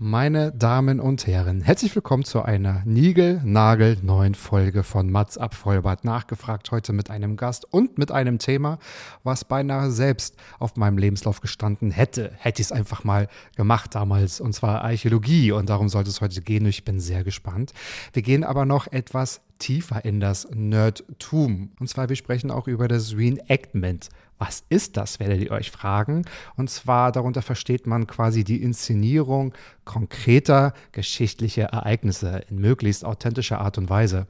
Meine Damen und Herren, herzlich willkommen zu einer Nigel-Nagel-neuen Folge von Mats ab Vollbart nachgefragt. Heute mit einem Gast und mit einem Thema, was beinahe selbst auf meinem Lebenslauf gestanden hätte. Hätte ich es einfach mal gemacht damals, und zwar Archäologie. Und darum sollte es heute gehen. Ich bin sehr gespannt. Wir gehen aber noch etwas tiefer in das Nerdtum. Und zwar, wir sprechen auch über das Reenactment. Was ist das, werdet ihr euch fragen? Und zwar darunter versteht man quasi die Inszenierung konkreter geschichtlicher Ereignisse in möglichst authentischer Art und Weise.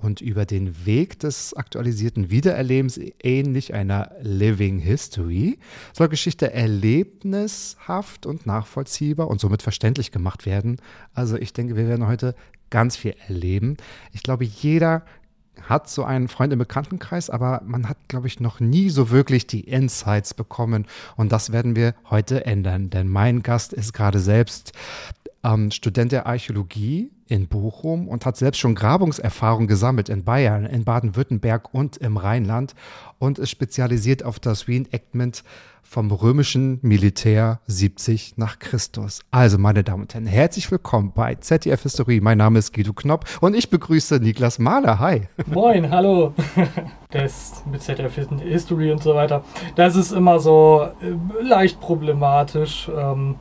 Und über den Weg des aktualisierten Wiedererlebens ähnlich einer Living History soll Geschichte erlebnishaft und nachvollziehbar und somit verständlich gemacht werden. Also ich denke, wir werden heute ganz viel erleben. Ich glaube, jeder hat so einen Freund im Bekanntenkreis, aber man hat, glaube ich, noch nie so wirklich die Insights bekommen. Und das werden wir heute ändern, denn mein Gast ist gerade selbst ähm, Student der Archäologie in Bochum und hat selbst schon Grabungserfahrung gesammelt in Bayern, in Baden-Württemberg und im Rheinland und ist spezialisiert auf das Reenactment vom römischen Militär 70 nach Christus. Also, meine Damen und Herren, herzlich willkommen bei ZDF History. Mein Name ist Guido Knopp und ich begrüße Niklas Mahler. Hi. Moin, hallo. Das mit ZDF History und so weiter. Das ist immer so äh, leicht problematisch, ähm,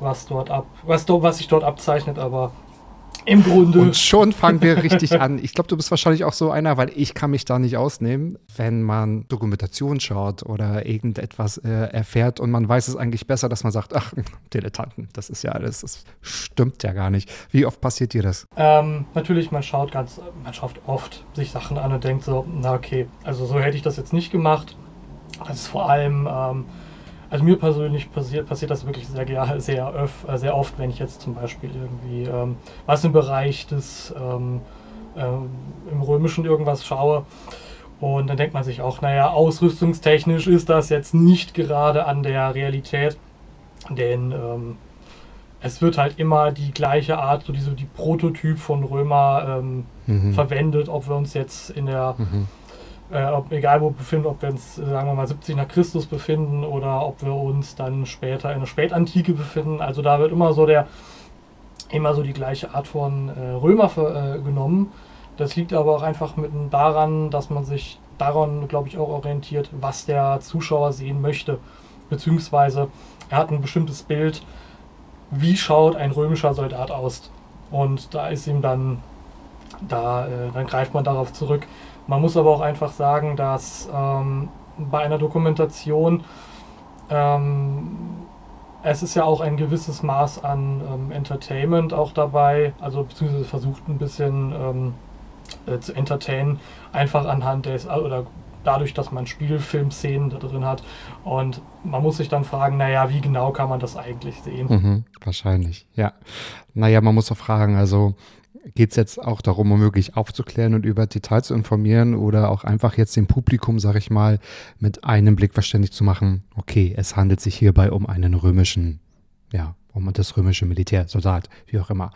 was dort ab, was, was sich dort abzeichnet, aber im Grunde. Und schon fangen wir richtig an. Ich glaube, du bist wahrscheinlich auch so einer, weil ich kann mich da nicht ausnehmen, wenn man Dokumentation schaut oder irgendetwas äh, erfährt und man weiß es eigentlich besser, dass man sagt, ach, Dilettanten, das ist ja alles, das stimmt ja gar nicht. Wie oft passiert dir das? Ähm, natürlich, man schaut ganz, man schaut oft sich Sachen an und denkt so, na okay, also so hätte ich das jetzt nicht gemacht. Das ist vor allem, ähm, also mir persönlich passiert, passiert das wirklich sehr, sehr, öf, äh, sehr oft, wenn ich jetzt zum Beispiel irgendwie ähm, was im Bereich des ähm, ähm, im Römischen irgendwas schaue. Und dann denkt man sich auch, naja, ausrüstungstechnisch ist das jetzt nicht gerade an der Realität, denn ähm, es wird halt immer die gleiche Art, so diese die Prototyp von Römer ähm, Mhm. verwendet, ob wir uns jetzt in der, Mhm. Äh, ob, egal wo wir befinden, ob wir uns, äh, sagen wir mal, 70 nach Christus befinden oder ob wir uns dann später in der Spätantike befinden. Also da wird immer so der, immer so die gleiche Art von äh, Römer ver, äh, genommen. Das liegt aber auch einfach mit daran, dass man sich daran, glaube ich, auch orientiert, was der Zuschauer sehen möchte. Beziehungsweise er hat ein bestimmtes Bild, wie schaut ein römischer Soldat aus. Und da ist ihm dann, da, äh, dann greift man darauf zurück. Man muss aber auch einfach sagen, dass ähm, bei einer Dokumentation ähm, es ist ja auch ein gewisses Maß an ähm, Entertainment auch dabei, also beziehungsweise versucht ein bisschen ähm, äh, zu entertainen, einfach anhand des, oder dadurch, dass man Spielfilmszenen da drin hat. Und man muss sich dann fragen, naja, wie genau kann man das eigentlich sehen? Mhm. Wahrscheinlich, ja. Naja, man muss doch fragen, also geht es jetzt auch darum, um möglich aufzuklären und über Details zu informieren oder auch einfach jetzt dem Publikum, sag ich mal, mit einem Blick verständlich zu machen, okay, es handelt sich hierbei um einen römischen, ja, um das römische Militär, Soldat, wie auch immer.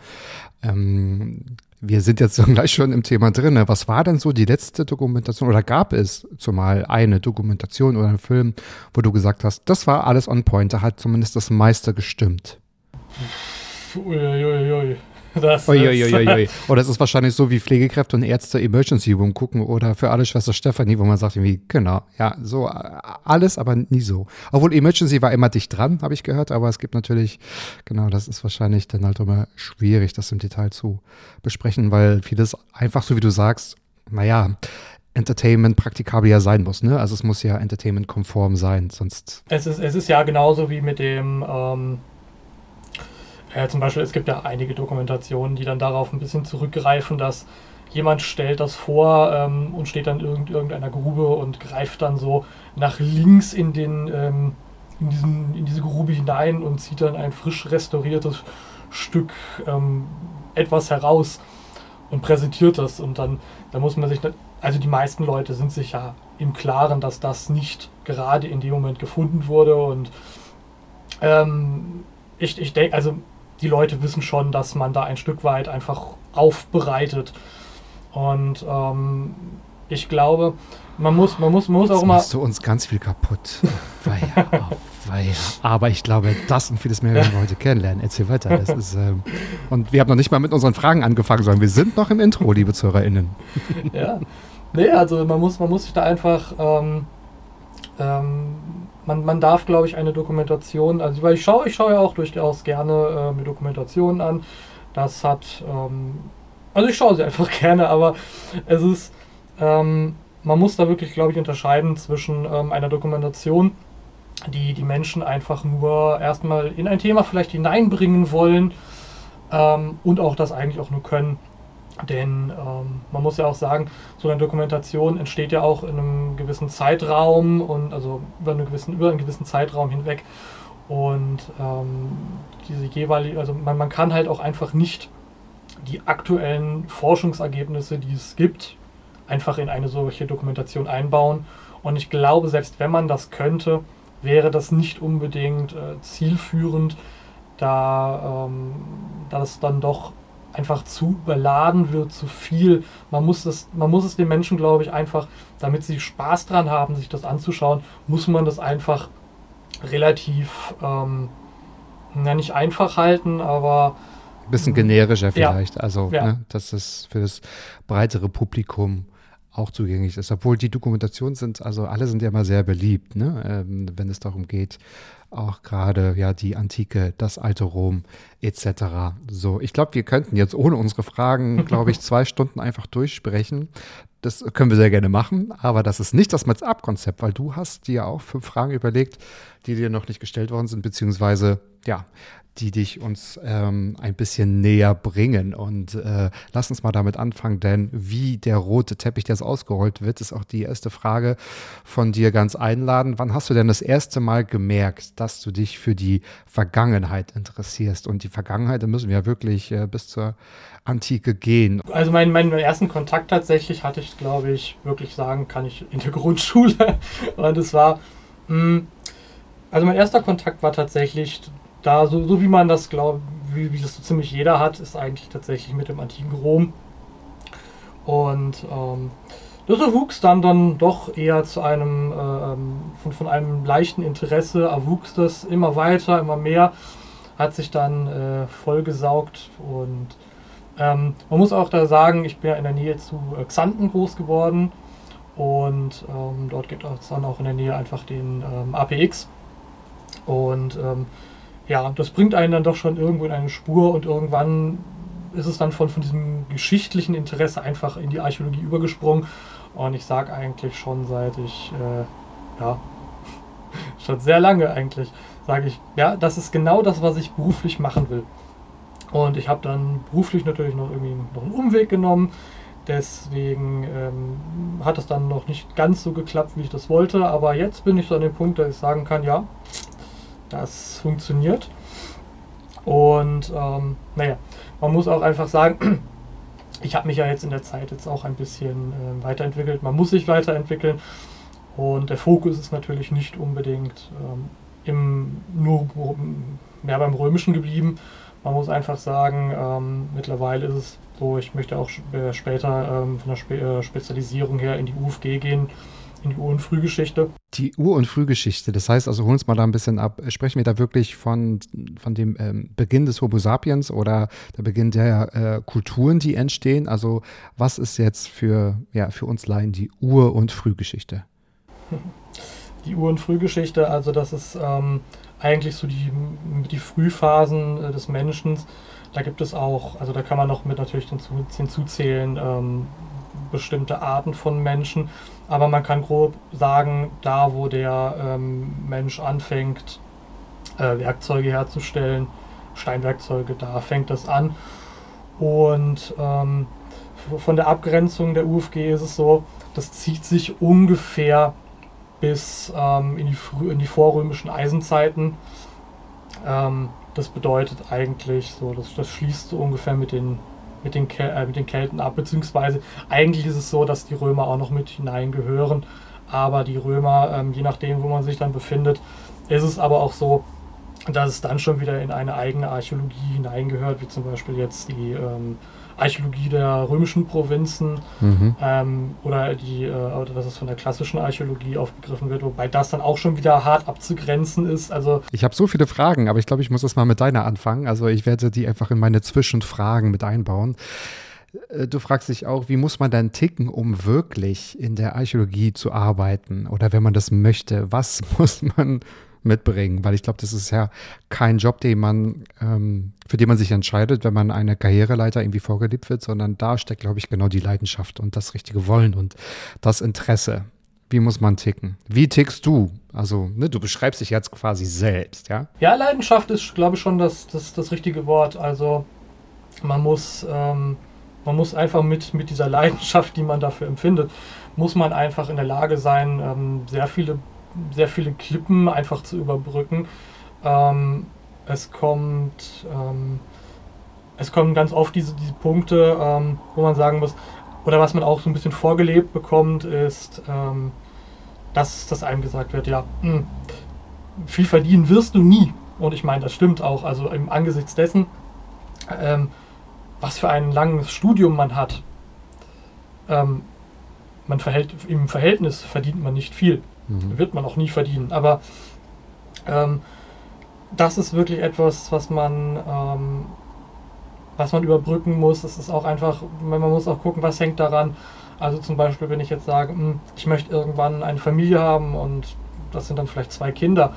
Ähm, wir sind jetzt gleich schon im Thema drin. ne? Was war denn so die letzte Dokumentation oder gab es zumal eine Dokumentation oder einen Film, wo du gesagt hast, das war alles on point, da hat zumindest das meiste gestimmt? Uiuiui. Das ist, Uiuiuiui. Oder es ist wahrscheinlich so wie Pflegekräfte und Ärzte Emergency Room gucken oder für alle Schwester Stefanie, wo man sagt irgendwie, genau, ja, so alles, aber nie so. Obwohl Emergency war immer dicht dran, habe ich gehört, aber es gibt natürlich, genau, das ist wahrscheinlich dann halt immer schwierig, das im Detail zu besprechen, weil vieles einfach so wie du sagst, naja, Entertainment praktikabel ja sein muss, ne? Also es muss ja Entertainment-konform sein, sonst. Es ist, es ist ja genauso wie mit dem, ähm, äh, zum Beispiel, es gibt ja einige Dokumentationen, die dann darauf ein bisschen zurückgreifen, dass jemand stellt das vor ähm, und steht dann in irgendeiner Grube und greift dann so nach links in den ähm, in, diesen, in diese Grube hinein und zieht dann ein frisch restauriertes Stück ähm, etwas heraus und präsentiert das. Und dann, dann muss man sich, also die meisten Leute sind sich ja im Klaren, dass das nicht gerade in dem Moment gefunden wurde. Und ähm, ich, ich denke, also die Leute wissen schon, dass man da ein Stück weit einfach aufbereitet. Und ähm, ich glaube, man muss, man muss, man muss auch immer. machst du uns ganz viel kaputt. Weia, oh, weia. Aber ich glaube, das und vieles mehr werden wir heute kennenlernen. Erzähl weiter. Das ist, ähm, und wir haben noch nicht mal mit unseren Fragen angefangen, sondern wir sind noch im Intro, liebe ZuhörerInnen. ja. Nee, also man muss, man muss sich da einfach. Ähm, ähm, man, man darf, glaube ich, eine Dokumentation, also weil ich schaue, ich schaue ja auch durchaus gerne äh, mir Dokumentationen an. Das hat, ähm, also ich schaue sie einfach gerne, aber es ist, ähm, man muss da wirklich, glaube ich, unterscheiden zwischen ähm, einer Dokumentation, die die Menschen einfach nur erstmal in ein Thema vielleicht hineinbringen wollen ähm, und auch das eigentlich auch nur können. Denn ähm, man muss ja auch sagen, so eine Dokumentation entsteht ja auch in einem gewissen Zeitraum und also über, einen gewissen, über einen gewissen Zeitraum hinweg. Und ähm, diese jeweilige, also man, man kann halt auch einfach nicht die aktuellen Forschungsergebnisse, die es gibt, einfach in eine solche Dokumentation einbauen. Und ich glaube, selbst wenn man das könnte, wäre das nicht unbedingt äh, zielführend, da, ähm, da das dann doch einfach zu überladen wird, zu viel. Man muss, das, man muss es den Menschen, glaube ich, einfach, damit sie Spaß dran haben, sich das anzuschauen, muss man das einfach relativ, ähm, na nicht einfach halten, aber ein bisschen generischer vielleicht. Ja. Also, ja. ne, dass es für das breitere Publikum auch zugänglich ist. Obwohl die Dokumentationen sind, also alle sind ja immer sehr beliebt, ne? Ähm, wenn es darum geht, auch gerade ja die Antike, das alte Rom etc. So, ich glaube, wir könnten jetzt ohne unsere Fragen, glaube ich, zwei Stunden einfach durchsprechen. Das können wir sehr gerne machen, aber das ist nicht das Match-Up-Konzept, weil du hast dir auch fünf Fragen überlegt, die dir noch nicht gestellt worden sind, beziehungsweise ja, die dich uns ähm, ein bisschen näher bringen. Und äh, lass uns mal damit anfangen, denn wie der rote Teppich jetzt ausgerollt wird, ist auch die erste Frage von dir ganz einladend. Wann hast du denn das erste Mal gemerkt, dass du dich für die Vergangenheit interessierst? Und die Vergangenheit, da müssen wir ja wirklich äh, bis zur Antike gehen. Also meinen, meinen ersten Kontakt tatsächlich hatte ich, glaube ich, wirklich sagen kann ich in der Grundschule. Und es war, mh, hm, also mein erster Kontakt war tatsächlich da, so, so wie man das glaubt, wie, wie das so ziemlich jeder hat, ist eigentlich tatsächlich mit dem antiken Rom. Und ähm, das erwuchs dann, dann doch eher zu einem, äh, von, von einem leichten Interesse, erwuchs das immer weiter, immer mehr, hat sich dann äh, vollgesaugt und ähm, man muss auch da sagen, ich bin ja in der Nähe zu äh, Xanten groß geworden und ähm, dort gibt es dann auch in der Nähe einfach den ähm, APX und ähm, ja, das bringt einen dann doch schon irgendwo in eine Spur und irgendwann ist es dann von, von diesem geschichtlichen Interesse einfach in die Archäologie übergesprungen. Und ich sage eigentlich schon seit ich, äh, ja, schon sehr lange eigentlich, sage ich, ja, das ist genau das, was ich beruflich machen will. Und ich habe dann beruflich natürlich noch irgendwie noch einen Umweg genommen. Deswegen ähm, hat es dann noch nicht ganz so geklappt, wie ich das wollte. Aber jetzt bin ich so an dem Punkt, dass ich sagen kann, ja, das funktioniert. Und ähm, naja, man muss auch einfach sagen, ich habe mich ja jetzt in der Zeit jetzt auch ein bisschen äh, weiterentwickelt. Man muss sich weiterentwickeln. Und der Fokus ist natürlich nicht unbedingt ähm, im, nur mehr beim Römischen geblieben. Man muss einfach sagen, ähm, mittlerweile ist es so, ich möchte auch äh, später ähm, von der Spe äh, Spezialisierung her in die UFG gehen in die Ur- und Frühgeschichte. Die Ur- und Frühgeschichte, das heißt also, holen uns mal da ein bisschen ab. Sprechen wir da wirklich von, von dem ähm, Beginn des Homo sapiens oder der Beginn der äh, Kulturen, die entstehen? Also, was ist jetzt für, ja, für uns Laien die Ur- und Frühgeschichte? Die Ur- und Frühgeschichte, also, das ist ähm, eigentlich so die, die Frühphasen äh, des Menschen. Da gibt es auch, also da kann man noch mit natürlich hinzuzählen, ähm, bestimmte Arten von Menschen, aber man kann grob sagen, da wo der ähm, Mensch anfängt, äh, Werkzeuge herzustellen, Steinwerkzeuge, da fängt das an. Und ähm, von der Abgrenzung der UFG ist es so, das zieht sich ungefähr bis ähm, in, die in die vorrömischen Eisenzeiten. Ähm, das bedeutet eigentlich so, das, das schließt so ungefähr mit den, mit, den äh, mit den Kelten ab, beziehungsweise eigentlich ist es so, dass die Römer auch noch mit hineingehören, aber die Römer, ähm, je nachdem, wo man sich dann befindet, ist es aber auch so, dass es dann schon wieder in eine eigene Archäologie hineingehört, wie zum Beispiel jetzt die ähm, Archäologie der römischen Provinzen mhm. ähm, oder die, äh, dass es von der klassischen Archäologie aufgegriffen wird, wobei das dann auch schon wieder hart abzugrenzen ist. Also ich habe so viele Fragen, aber ich glaube, ich muss das mal mit deiner anfangen. Also ich werde die einfach in meine Zwischenfragen mit einbauen. Äh, du fragst dich auch, wie muss man dann ticken, um wirklich in der Archäologie zu arbeiten? Oder wenn man das möchte, was muss man mitbringen, weil ich glaube, das ist ja kein Job, den man, ähm, für den man sich entscheidet, wenn man eine Karriereleiter irgendwie vorgelebt wird, sondern da steckt, glaube ich, genau die Leidenschaft und das richtige Wollen und das Interesse. Wie muss man ticken? Wie tickst du? Also, ne, du beschreibst dich jetzt quasi selbst, ja? Ja, Leidenschaft ist, glaube ich, schon das, das, das richtige Wort. Also, man muss, ähm, man muss einfach mit, mit dieser Leidenschaft, die man dafür empfindet, muss man einfach in der Lage sein, ähm, sehr viele sehr viele Klippen einfach zu überbrücken. Ähm, es kommt, ähm, es kommen ganz oft diese, diese Punkte, ähm, wo man sagen muss, oder was man auch so ein bisschen vorgelebt bekommt, ist, ähm, dass, dass einem gesagt wird, ja, mh, hm, viel verdienen wirst du nie. Und ich meine, das stimmt auch. Also im Angesichts dessen, ähm, was für ein langes Studium man hat, ähm, man verhält, im Verhältnis verdient man nicht viel. Mhm. Wird man auch nie verdienen. Aber ähm, das ist wirklich etwas, was man, ähm, was man überbrücken muss. Es ist auch einfach, man muss auch gucken, was hängt daran. Also zum Beispiel, wenn ich jetzt sage, hm, ich möchte irgendwann eine Familie haben und das sind dann vielleicht zwei Kinder.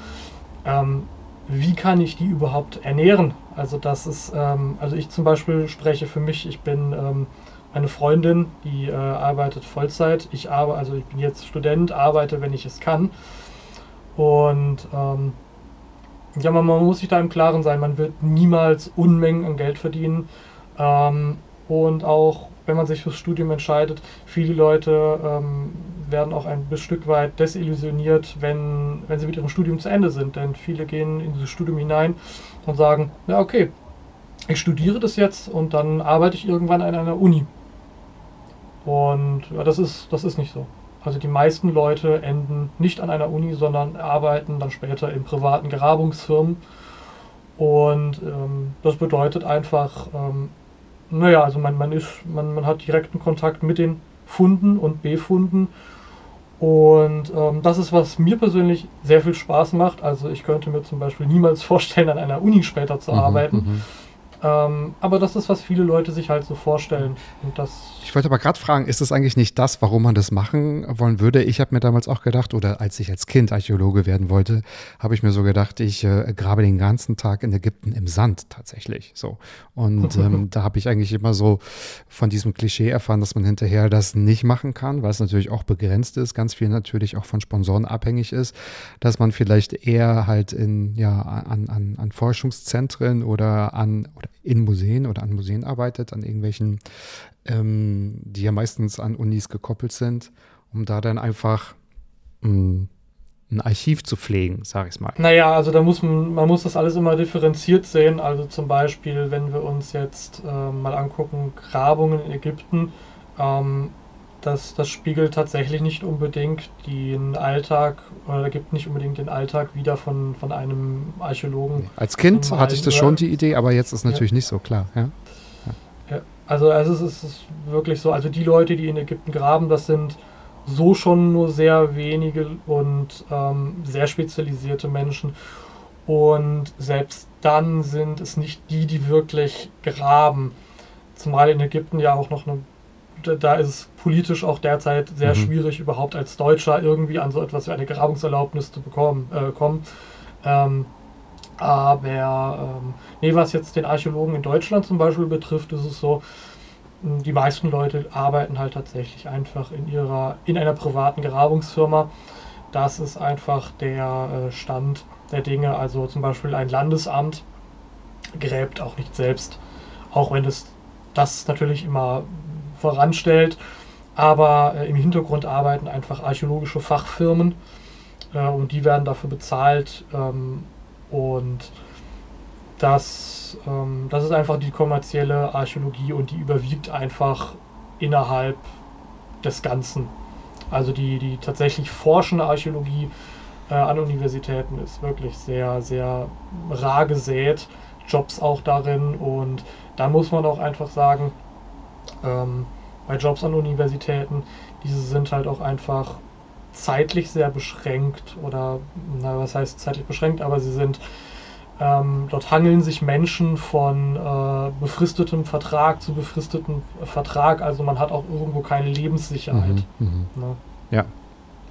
Ähm, wie kann ich die überhaupt ernähren? Also das ist, ähm, also ich zum Beispiel spreche für mich, ich bin ähm, eine Freundin, die äh, arbeitet Vollzeit. Ich arbeite, also ich bin jetzt Student, arbeite, wenn ich es kann. Und ähm, ja, man, man, muss sich da im Klaren sein, man wird niemals Unmengen an Geld verdienen. Ähm, und auch wenn man sich fürs Studium entscheidet, viele Leute ähm, werden auch ein Stück weit desillusioniert, wenn, wenn sie mit ihrem Studium zu Ende sind. Denn viele gehen in dieses Studium hinein und sagen, ja okay, ich studiere das jetzt und dann arbeite ich irgendwann an einer Uni. Und ja, das ist, das ist nicht so. Also die meisten Leute enden nicht an einer Uni, sondern arbeiten dann später in privaten Grabungsfirmen. Und ähm, das bedeutet einfach, ähm, naja, also man, man, ist, man, man hat direkten Kontakt mit den Funden und Befunden. Und ähm, das ist, was mir persönlich sehr viel Spaß macht. Also ich könnte mir zum Beispiel niemals vorstellen, an einer Uni später zu mhm, arbeiten. Ähm, aber das ist, was viele Leute sich halt so vorstellen. Und das ich wollte aber gerade fragen, ist das eigentlich nicht das, warum man das machen wollen würde? Ich habe mir damals auch gedacht, oder als ich als Kind Archäologe werden wollte, habe ich mir so gedacht, ich äh, grabe den ganzen Tag in Ägypten im Sand tatsächlich. So. Und ähm, da habe ich eigentlich immer so von diesem Klischee erfahren, dass man hinterher das nicht machen kann, weil es natürlich auch begrenzt ist, ganz viel natürlich auch von Sponsoren abhängig ist, dass man vielleicht eher halt in, ja, an, an, an Forschungszentren oder an oder in Museen oder an Museen arbeitet, an irgendwelchen, ähm, die ja meistens an Unis gekoppelt sind, um da dann einfach mh, hm, ein Archiv zu pflegen, sage ich mal. Naja, also da muss man, man muss das alles immer differenziert sehen. Also zum Beispiel, wenn wir uns jetzt äh, mal angucken, Grabungen in Ägypten, ähm, das, das spiegelt tatsächlich nicht unbedingt den Alltag oder gibt nicht unbedingt den Alltag wieder von, von einem Archäologen. Als Kind hatte ich das schon die Idee, aber jetzt ist natürlich ja. nicht so klar. Ja? ja. Also, also es ist wirklich so, also die Leute, die in Ägypten graben, das sind so schon nur sehr wenige und ähm, sehr spezialisierte Menschen. Und selbst dann sind es nicht die, die wirklich graben. Zumal in Ägypten ja auch noch eine da ist es politisch auch derzeit sehr mhm. schwierig, überhaupt als Deutscher irgendwie an so etwas wie eine Grabungserlaubnis zu bekommen. Äh, kommen. Ähm, aber ähm, nee, was jetzt den Archäologen in Deutschland zum Beispiel betrifft, ist es so, die meisten Leute arbeiten halt tatsächlich einfach in ihrer, in einer privaten Grabungsfirma. Das ist einfach der äh, Stand der Dinge. Also zum Beispiel ein Landesamt gräbt auch nicht selbst, auch wenn es das natürlich immer voranstellt. Aber äh, im Hintergrund arbeiten einfach archäologische Fachfirmen äh, und die werden dafür bezahlt. Ähm, und das, ähm, das ist einfach die kommerzielle Archäologie und die überwiegt einfach innerhalb des Ganzen. Also die, die tatsächlich forschende Archäologie äh, an Universitäten ist wirklich sehr, sehr rar gesät. Jobs auch darin und da muss man auch einfach sagen, ähm, bei Jobs an Universitäten, diese sind halt auch einfach zeitlich sehr beschränkt oder, na, was heißt zeitlich beschränkt, aber sie sind, ähm, dort hangeln sich Menschen von äh, befristetem Vertrag zu befristetem Vertrag, also man hat auch irgendwo keine Lebenssicherheit. Mhm, mh. ne? Ja.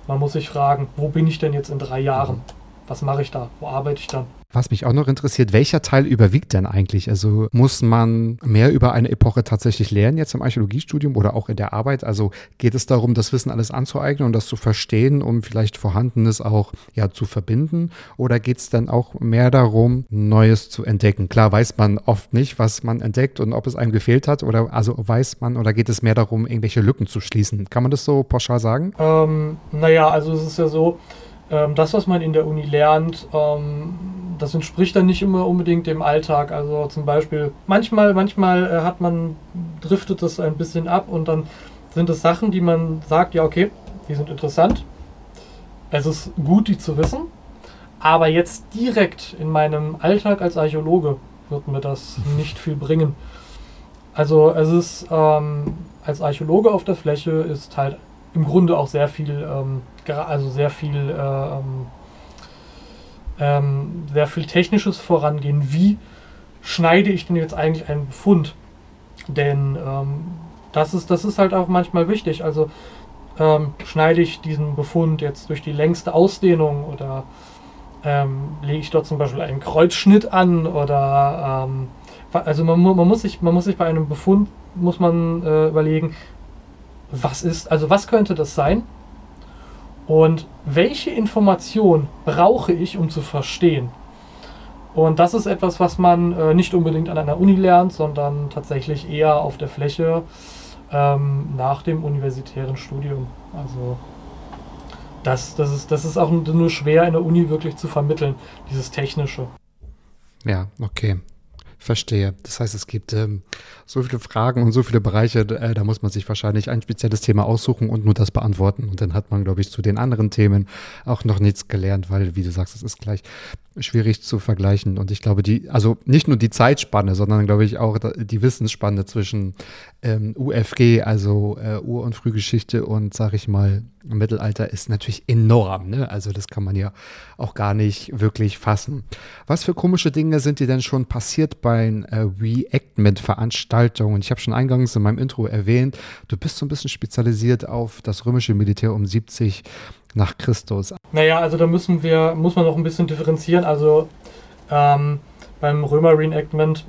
Man muss sich fragen, wo bin ich denn jetzt in drei Jahren? Mhm. Was mache ich da? Wo arbeite ich dann? Was mich auch noch interessiert, welcher Teil überwiegt denn eigentlich? Also muss man mehr über eine Epoche tatsächlich lernen jetzt im Archäologiestudium oder auch in der Arbeit? Also geht es darum, das Wissen alles anzueignen und das zu verstehen, um vielleicht Vorhandenes auch ja zu verbinden? Oder geht es dann auch mehr darum, Neues zu entdecken? Klar weiß man oft nicht, was man entdeckt und ob es einem gefehlt hat oder also weiß man oder geht es mehr darum, irgendwelche Lücken zu schließen? Kann man das so pauschal sagen? Ähm, naja, also es ist ja so, ähm, das, was man in der Uni lernt, ähm, das entspricht dann nicht immer unbedingt dem Alltag. Also zum Beispiel, manchmal, manchmal äh, hat man, driftet das ein bisschen ab und dann sind es Sachen, die man sagt, ja, okay, die sind interessant. Es ist gut, die zu wissen. Aber jetzt direkt in meinem Alltag als Archäologe wird mir das nicht viel bringen. Also es ist ähm, als Archäologe auf der Fläche ist halt im Grunde auch sehr viel, ähm, also sehr viel, äh, ähm, ähm, sehr viel technisches Vorangehen. Wie schneide ich denn jetzt eigentlich einen Befund? Denn ähm, das, ist, das ist halt auch manchmal wichtig. Also ähm, schneide ich diesen Befund jetzt durch die längste Ausdehnung oder ähm, lege ich dort zum Beispiel einen Kreuzschnitt an oder also man, man, muss sich, man muss sich bei einem Befund muss man äh, überlegen, was ist, also was könnte das sein? Und welche Information brauche ich, um zu verstehen? Und das ist etwas, was man äh, nicht unbedingt an einer Uni lernt, sondern tatsächlich eher auf der Fläche ähm, nach dem universitären Studium. Also das, das, ist, das ist auch nur schwer in der Uni wirklich zu vermitteln, dieses Technische. Ja, okay. Verstehe. Das heißt, es gibt ähm, so viele Fragen und so viele Bereiche, äh, da muss man sich wahrscheinlich ein spezielles Thema aussuchen und nur das beantworten. Und dann hat man, glaube ich, zu den anderen Themen auch noch nichts gelernt, weil, wie du sagst, es ist gleich schwierig zu vergleichen. Und ich glaube, die, also nicht nur die Zeitspanne, sondern glaube ich auch die Wissensspanne zwischen ähm, UFG, also äh, Ur- und Frühgeschichte und, sag ich mal, Mittelalter ist natürlich enorm. Ne? Also das kann man ja auch gar nicht wirklich fassen. Was für komische Dinge sind dir denn schon passiert bei äh, Reenactment-Veranstaltungen? Ich habe schon eingangs in meinem Intro erwähnt, du bist so ein bisschen spezialisiert auf das römische Militär um 70 nach Christus? Naja, also da müssen wir, muss man noch ein bisschen differenzieren. Also ähm, beim Römer Reenactment,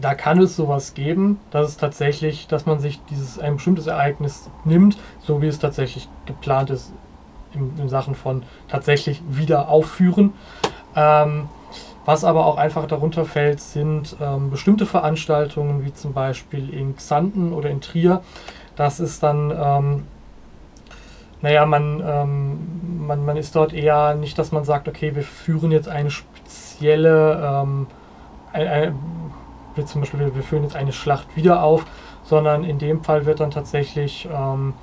da kann es sowas geben, dass es tatsächlich, dass man sich dieses ein bestimmtes Ereignis nimmt, so wie es tatsächlich geplant ist in, in Sachen von tatsächlich wieder aufführen. Ähm, was aber auch einfach darunter fällt, sind ähm, bestimmte Veranstaltungen, wie zum Beispiel in Xanten oder in Trier. Das ist dann ähm, naja, man, ähm, man, man ist dort eher nicht, dass man sagt, okay, wir führen jetzt eine spezielle, ähm, eine, eine, wie zum Beispiel, wir führen jetzt eine Schlacht wieder auf, sondern in dem Fall wird dann tatsächlich ähm,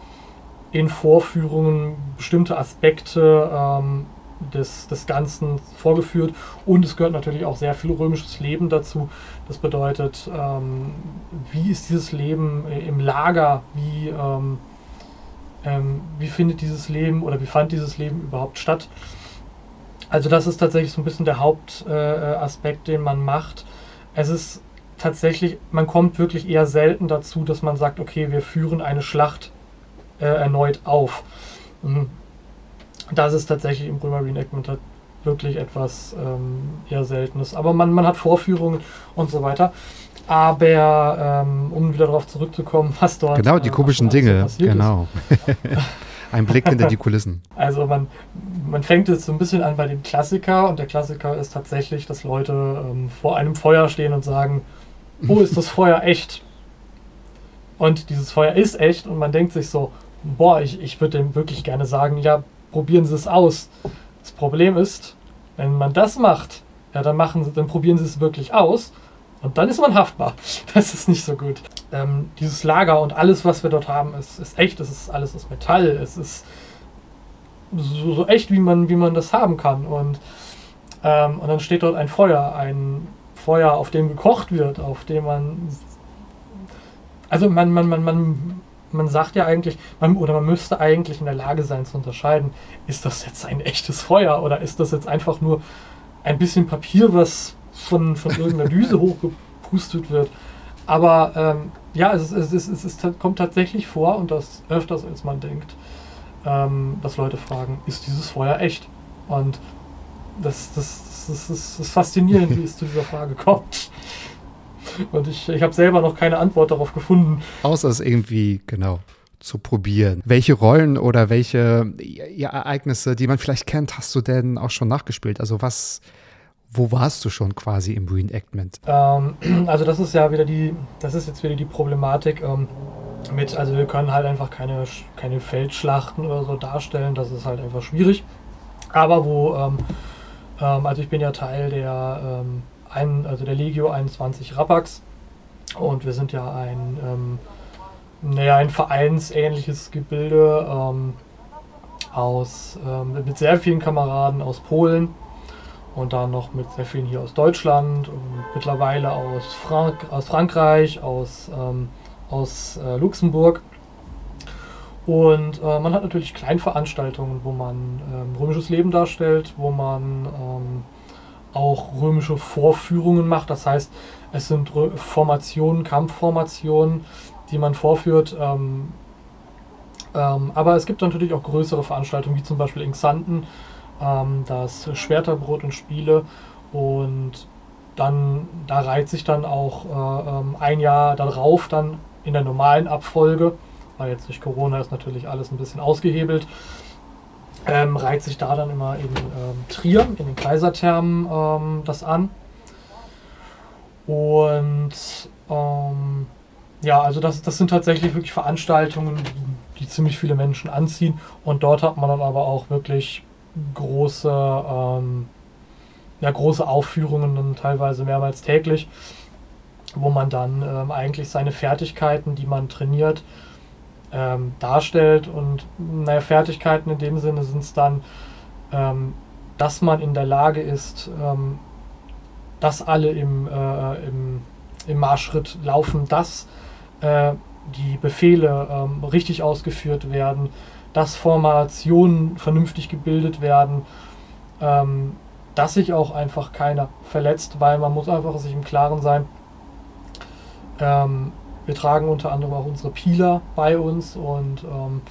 in Vorführungen bestimmte Aspekte ähm, des, des Ganzen vorgeführt und es gehört natürlich auch sehr viel römisches Leben dazu. Das bedeutet, ähm, wie ist dieses Leben im Lager, wie ähm, wie findet dieses Leben oder wie fand dieses Leben überhaupt statt. Also das ist tatsächlich so ein bisschen der Hauptaspekt, äh, den man macht. Es ist tatsächlich, man kommt wirklich eher selten dazu, dass man sagt, okay, wir führen eine Schlacht äh, erneut auf. Mhm. Das ist tatsächlich im Römer Reenactment wirklich etwas ähm, eher Seltenes. Aber man, man hat Vorführungen und so weiter. Aber ähm, um wieder darauf zurückzukommen, was dort Genau, die äh, komischen Dinge. Genau. Ein Blick hinter die Kulissen. Also man, man fängt jetzt so ein bisschen an bei dem Klassiker und der Klassiker ist tatsächlich, dass Leute ähm, vor einem Feuer stehen und sagen, oh, ist das Feuer echt? Und dieses Feuer ist echt und man denkt sich so, boah, ich, ich würde dem wirklich gerne sagen, ja, probieren Sie es aus. Das Problem ist, wenn man das macht, ja, dann, machen sie, dann probieren Sie es wirklich aus und dann ist man haftbar. Das ist nicht so gut. Ähm, dieses Lager und alles, was wir dort haben, ist, ist echt. Es ist alles aus Metall. Es ist so, so echt, wie man, wie man das haben kann. Und, ähm, und dann steht dort ein Feuer, ein Feuer, auf dem gekocht wird, auf dem man. Also man, man, man, man, man sagt ja eigentlich, man, oder man müsste eigentlich in der Lage sein zu unterscheiden, ist das jetzt ein echtes Feuer oder ist das jetzt einfach nur ein bisschen Papier, was von, von irgendeiner Düse hochgepustet wird. Aber ähm, ja, es, es, es, es, es kommt tatsächlich vor und das öfters als man denkt, ähm, dass Leute fragen, ist dieses Feuer echt? Und das, das, das, das, ist, faszinierend, wie es zu dieser Frage kommt. Und ich, ich habe selber noch keine Antwort darauf gefunden. Außer es irgendwie, genau, zu probieren. Welche Rollen oder welche ja, Ereignisse, die man vielleicht kennt, hast du denn auch schon nachgespielt? Also was, wo warst du schon quasi im Reenactment? Ähm, also das ist ja wieder die, das ist jetzt wieder die Problematik ähm, mit, also wir können halt einfach keine, keine Feldschlachten oder so darstellen, das ist halt einfach schwierig. Aber wo, ähm, ähm also ich bin ja Teil der, ähm, ein, also der Legio 21 Rapax und wir sind ja ein, ähm, naja, ein vereinsähnliches Gebilde aus, mit sehr vielen Kameraden aus Polen und dann noch mit sehr vielen hier aus Deutschland und mittlerweile aus, Frank aus Frankreich, aus, ähm, aus äh, Luxemburg. Und äh, man hat natürlich Kleinveranstaltungen, wo man ähm, römisches Leben darstellt, wo man ähm, auch römische Vorführungen macht. Das heißt, es sind Rö Formationen, Kampfformationen, die man vorführt. Ähm, ähm, aber es gibt natürlich auch größere Veranstaltungen, wie zum Beispiel in Xanten, ähm, das Schwerterbrot und Spiele und dann, da reiht sich dann auch äh, ähm, ein Jahr darauf dann in der normalen Abfolge, weil jetzt durch Corona ist natürlich alles ein bisschen ausgehebelt, ähm, reiht sich da dann immer in ähm, Trier, in den Kaiserthermen ähm, das an. Und ähm, ja, also das, das sind tatsächlich wirklich Veranstaltungen, die ziemlich viele Menschen anziehen. Und dort hat man dann aber auch wirklich große, ähm, ja, große Aufführungen, dann teilweise mehrmals täglich, wo man dann ähm, eigentlich seine Fertigkeiten, die man trainiert, ähm, darstellt. Und naja, Fertigkeiten in dem Sinne sind es dann, ähm, dass man in der Lage ist, ähm, dass alle im, äh, im, im Marschschritt laufen, dass äh, die Befehle ähm, richtig ausgeführt werden, dass Formationen vernünftig gebildet werden, ähm, dass sich auch einfach keiner verletzt, weil man muss einfach sich im Klaren sein, ähm, wir tragen unter anderem auch unsere Pieler bei uns und ähm,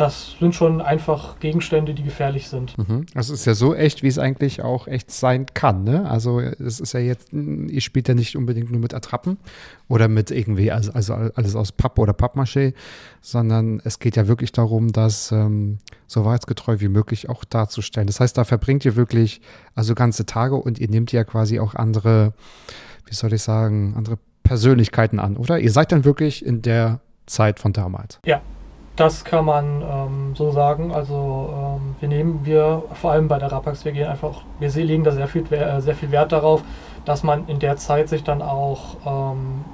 das sind schon einfach Gegenstände, die gefährlich sind. Mhm. Also es ist ja so echt, wie es eigentlich auch echt sein kann. Ne? Also es ist ja jetzt, ihr spielt ja nicht unbedingt nur mit Attrappen oder mit irgendwie, also, also alles aus Papp oder Pappmaché, sondern es geht ja wirklich darum, das ähm, so wahrheitsgetreu wie möglich auch darzustellen. Das heißt, da verbringt ihr wirklich also ganze Tage und ihr nehmt ja quasi auch andere, wie soll ich sagen, andere Persönlichkeiten an, oder? Ihr seid dann wirklich in der Zeit von damals. Ja, das kann man ähm, so sagen. Also ähm, wir nehmen wir, vor allem bei der Rapax, wir gehen einfach, wir legen da sehr viel, äh, sehr viel Wert darauf, dass man in der Zeit sich dann auch, ähm,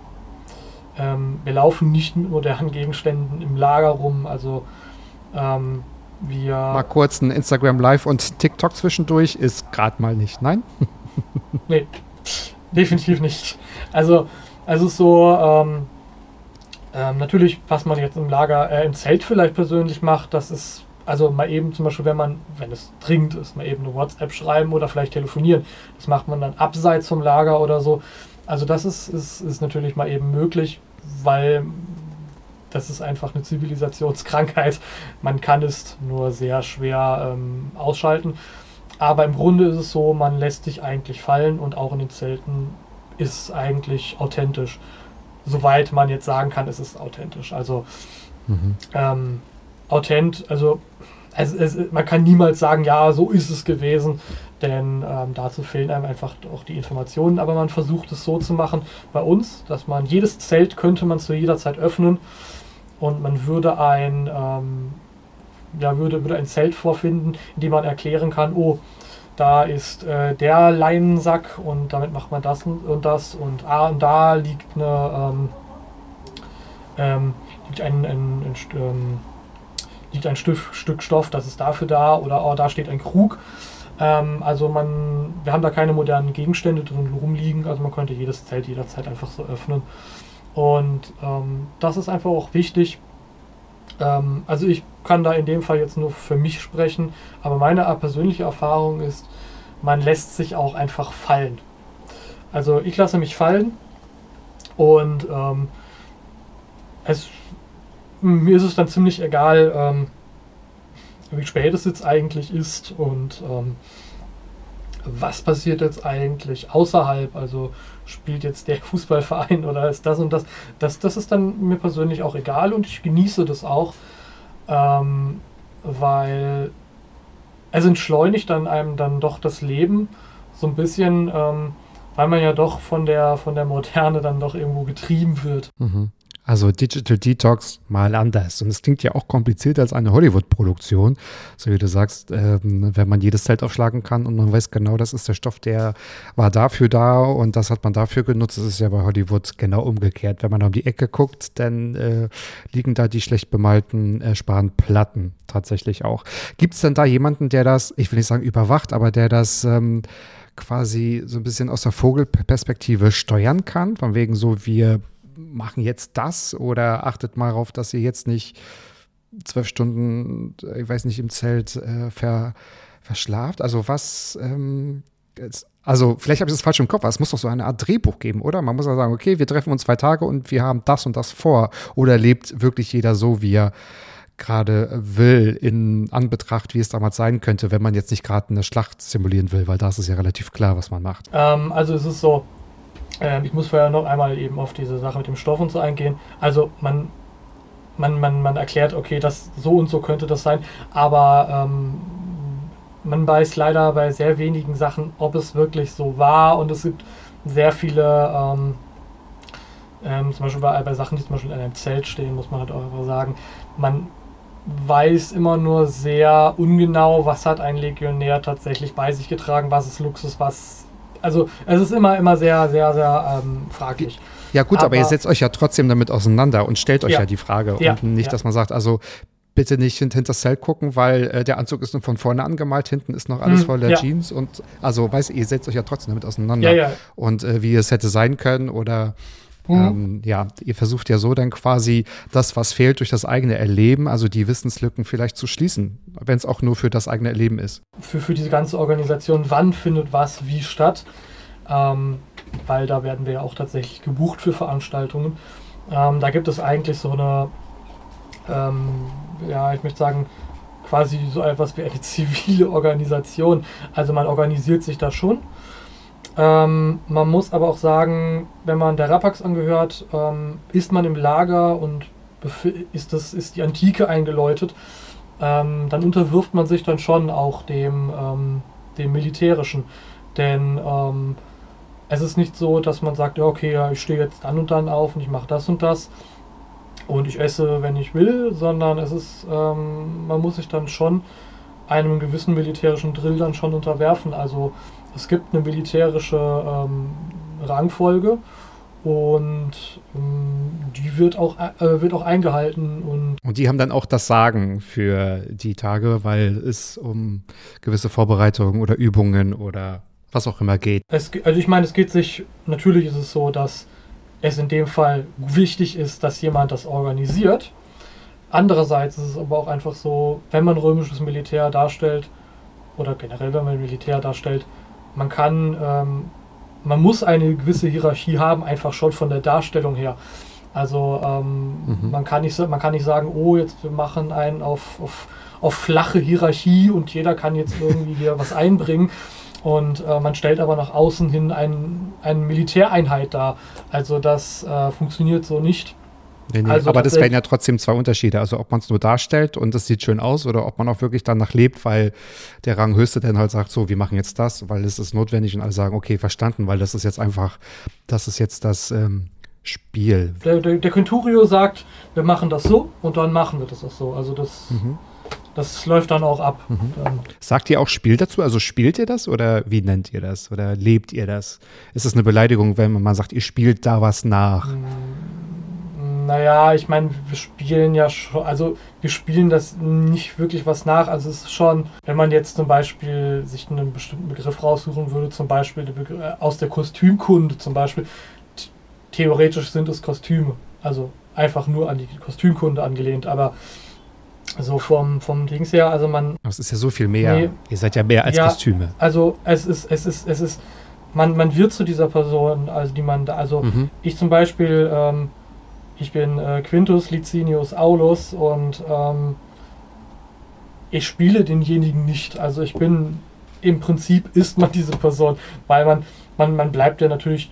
ähm wir laufen nicht mit modernen Gegenständen im Lager rum, also ähm, wir... Mal kurz ein Instagram Live und TikTok zwischendurch ist gerade mal nicht, nein? nee, definitiv nicht. Also, also so ähm, natürlich, was man jetzt im Lager, äh, im Zelt vielleicht persönlich macht, das ist also mal eben zum Beispiel, wenn man, wenn es dringend ist, mal eben eine WhatsApp schreiben oder vielleicht telefonieren. Das macht man dann abseits vom Lager oder so. Also das ist, ist, ist natürlich mal eben möglich, weil das ist einfach eine Zivilisationskrankheit. Man kann es nur sehr schwer ähm, ausschalten. Aber im Grunde ist es so, man lässt sich eigentlich fallen und auch in den Zelten ist eigentlich authentisch. Soweit man jetzt sagen kann, es ist authentisch. Also mhm. ähm, authent, also es, es, man kann niemals sagen, ja, so ist es gewesen, denn ähm, dazu fehlen einem einfach auch die Informationen. Aber man versucht es so zu machen bei uns, dass man jedes Zelt könnte man zu jeder Zeit öffnen und man würde ein, ähm, ja, würde, würde ein Zelt vorfinden, in dem man erklären kann, oh, da ist äh, der Leinensack und damit macht man das und, das und ah, und da liegt eine ähm, ähm, liegt ein, ein, ein, ähm, liegt ein Stück, Stück Stoff, das ist dafür da oder oh, da steht ein Krug. Ähm, also man, wir haben da keine modernen Gegenstände drin rumliegen, also man könnte jedes Zelt jederzeit einfach so öffnen. Und ähm, das ist einfach auch wichtig. Ähm, also ich kann da in dem Fall jetzt nur für mich sprechen, aber meine persönliche Erfahrung ist, man lässt sich auch einfach fallen. Also ich lasse mich fallen und ähm, es, mir ist es dann ziemlich egal, ähm, wie spät es jetzt eigentlich ist und ähm, was passiert jetzt eigentlich außerhalb, also spielt jetzt der Fußballverein oder ist das und das. Das, das ist dann mir persönlich auch egal und ich genieße das auch, ähm, weil es entschleunigt dann einem dann doch das Leben so ein bisschen, ähm, weil man ja doch von der, von der Moderne dann doch irgendwo getrieben wird. Mhm. Also Digital Detox mal anders. Und es klingt ja auch komplizierter als eine Hollywood-Produktion. So wie du sagst, ähm, wenn man jedes Zelt aufschlagen kann und man weiß genau, das ist der Stoff, der war dafür da und das hat man dafür genutzt. Das ist ja bei Hollywood genau umgekehrt. Wenn man um die Ecke guckt, dann äh, liegen da die schlecht bemalten äh, Spanplatten tatsächlich auch. Gibt es denn da jemanden, der das, ich will nicht sagen überwacht, aber der das ähm, quasi so ein bisschen aus der Vogelperspektive steuern kann? Von wegen so, wir machen jetzt das oder achtet mal darauf, dass ihr jetzt nicht zwölf Stunden, ich weiß nicht, im Zelt äh, ver, verschlaft. Also was, ähm, jetzt, also vielleicht habe ich das falsch im Kopf, aber es muss doch so eine Art Drehbuch geben, oder? Man muss ja sagen, okay, wir treffen uns zwei Tage und wir haben das und das vor. Oder lebt wirklich jeder so, wie er gerade will, in Anbetracht, wie es damals sein könnte, wenn man jetzt nicht gerade eine Schlacht simulieren will, weil da ist es ja relativ klar, was man macht. Ähm, also es ist so, ähm, ich muss vorher noch einmal eben auf diese Sache mit dem Stoff und so eingehen. Also man, man, man, man erklärt, okay, das so und so könnte das sein, aber ähm, man weiß leider bei sehr wenigen Sachen, ob es wirklich so war und es gibt sehr viele, ähm, ähm, zum Beispiel bei, bei Sachen, die zum Beispiel in einem Zelt stehen, muss man halt auch einfach sagen, man weiß immer nur sehr ungenau, was hat ein Legionär tatsächlich bei sich getragen, was ist Luxus, was also es ist immer, immer sehr, sehr, sehr ähm, fraglich. Ja gut, aber, aber, ihr setzt euch ja trotzdem damit auseinander und stellt euch ja, ja die Frage. Ja, und nicht, ja. dass man sagt, also bitte nicht hinter das Zelt gucken, weil äh, der Anzug ist nur von vorne angemalt, hinten ist noch alles mhm, voller ja. Jeans und also weiß ihr setzt euch ja trotzdem damit auseinander. Ja, ja. Und äh, wie es hätte sein können oder Mhm. Ähm, ja, ihr versucht ja so dann quasi das, was fehlt, durch das eigene Erleben, also die Wissenslücken vielleicht zu schließen, wenn es auch nur für das eigene Erleben ist. Für, für diese ganze Organisation, wann findet was wie statt, ähm, weil da werden wir ja auch tatsächlich gebucht für Veranstaltungen. Ähm, da gibt es eigentlich so eine, ähm, ja, ich möchte sagen, quasi so etwas wie eine zivile Organisation. Also man organisiert sich da schon ähm, man muss aber auch sagen, wenn man der Rapax angehört, ähm, ist man im Lager und ist, das, ist die Antike eingeläutet, ähm, dann unterwirft man sich dann schon auch dem, ähm, dem Militärischen. Denn ähm, es ist nicht so, dass man sagt, ja, okay, ja, ich stehe jetzt dann und dann auf und ich mache das und das und ich esse, wenn ich will, sondern es ist, ähm, man muss sich dann schon einem gewissen militärischen Drill dann schon unterwerfen. Also es gibt eine militärische ähm, Rangfolge und ähm, die wird auch, äh, wird auch eingehalten. Und, und die haben dann auch das Sagen für die Tage, weil es um gewisse Vorbereitungen oder Übungen oder was auch immer geht. Es, also ich meine, es geht sich, natürlich ist es so, dass es in dem Fall wichtig ist, dass jemand das organisiert. Andererseits ist es aber auch einfach so, wenn man römisches Militär darstellt, oder generell wenn man Militär darstellt, man kann, ähm, man muss eine gewisse Hierarchie haben, einfach schon von der Darstellung her. Also ähm, mhm. man, kann nicht, man kann nicht sagen, oh, jetzt wir machen einen auf, auf, auf flache Hierarchie und jeder kann jetzt irgendwie hier was einbringen. Und äh, man stellt aber nach außen hin ein, eine Militäreinheit dar. Also das äh, funktioniert so nicht. Nee, nee, Also aber das wären ja trotzdem zwei Unterschiede. Also ob man es nur darstellt und es sieht schön aus oder ob man auch wirklich danach lebt, weil der Ranghöchste dann halt sagt, so, wir machen jetzt das, weil es ist notwendig und alle sagen, okay, verstanden, weil das ist jetzt einfach, das ist jetzt das ähm, Spiel. Der, der, der Quinturio sagt, wir machen das so und dann machen wir das auch so. Also das, das läuft dann auch ab. Dann, Sagt ihr auch Spiel dazu? Also spielt ihr das oder wie nennt ihr das? Oder lebt ihr das? Ist es eine Beleidigung, wenn man sagt, ihr spielt da was nach? Naja, ich meine, wir spielen ja schon, also wir spielen das nicht wirklich was nach. Also es ist schon, wenn man jetzt zum Beispiel sich einen bestimmten Begriff raussuchen würde, zum Beispiel äh, aus der Kostümkunde zum Beispiel, theoretisch sind es Kostüme. Also einfach nur an die Kostümkunde angelehnt, aber so vom, vom Dings her, also man, Das ist ja so viel mehr. Nee. Ihr seid ja mehr als Ja. Kostüme. also es ist, es ist, es ist, man, man wird zu dieser Person, also die man da, also Mhm. ich zum Beispiel, ähm, ich bin äh, Quintus Licinius Aulus und ähm, ich spiele denjenigen nicht. Also ich bin, im Prinzip ist man diese Person, weil man, man, man bleibt ja natürlich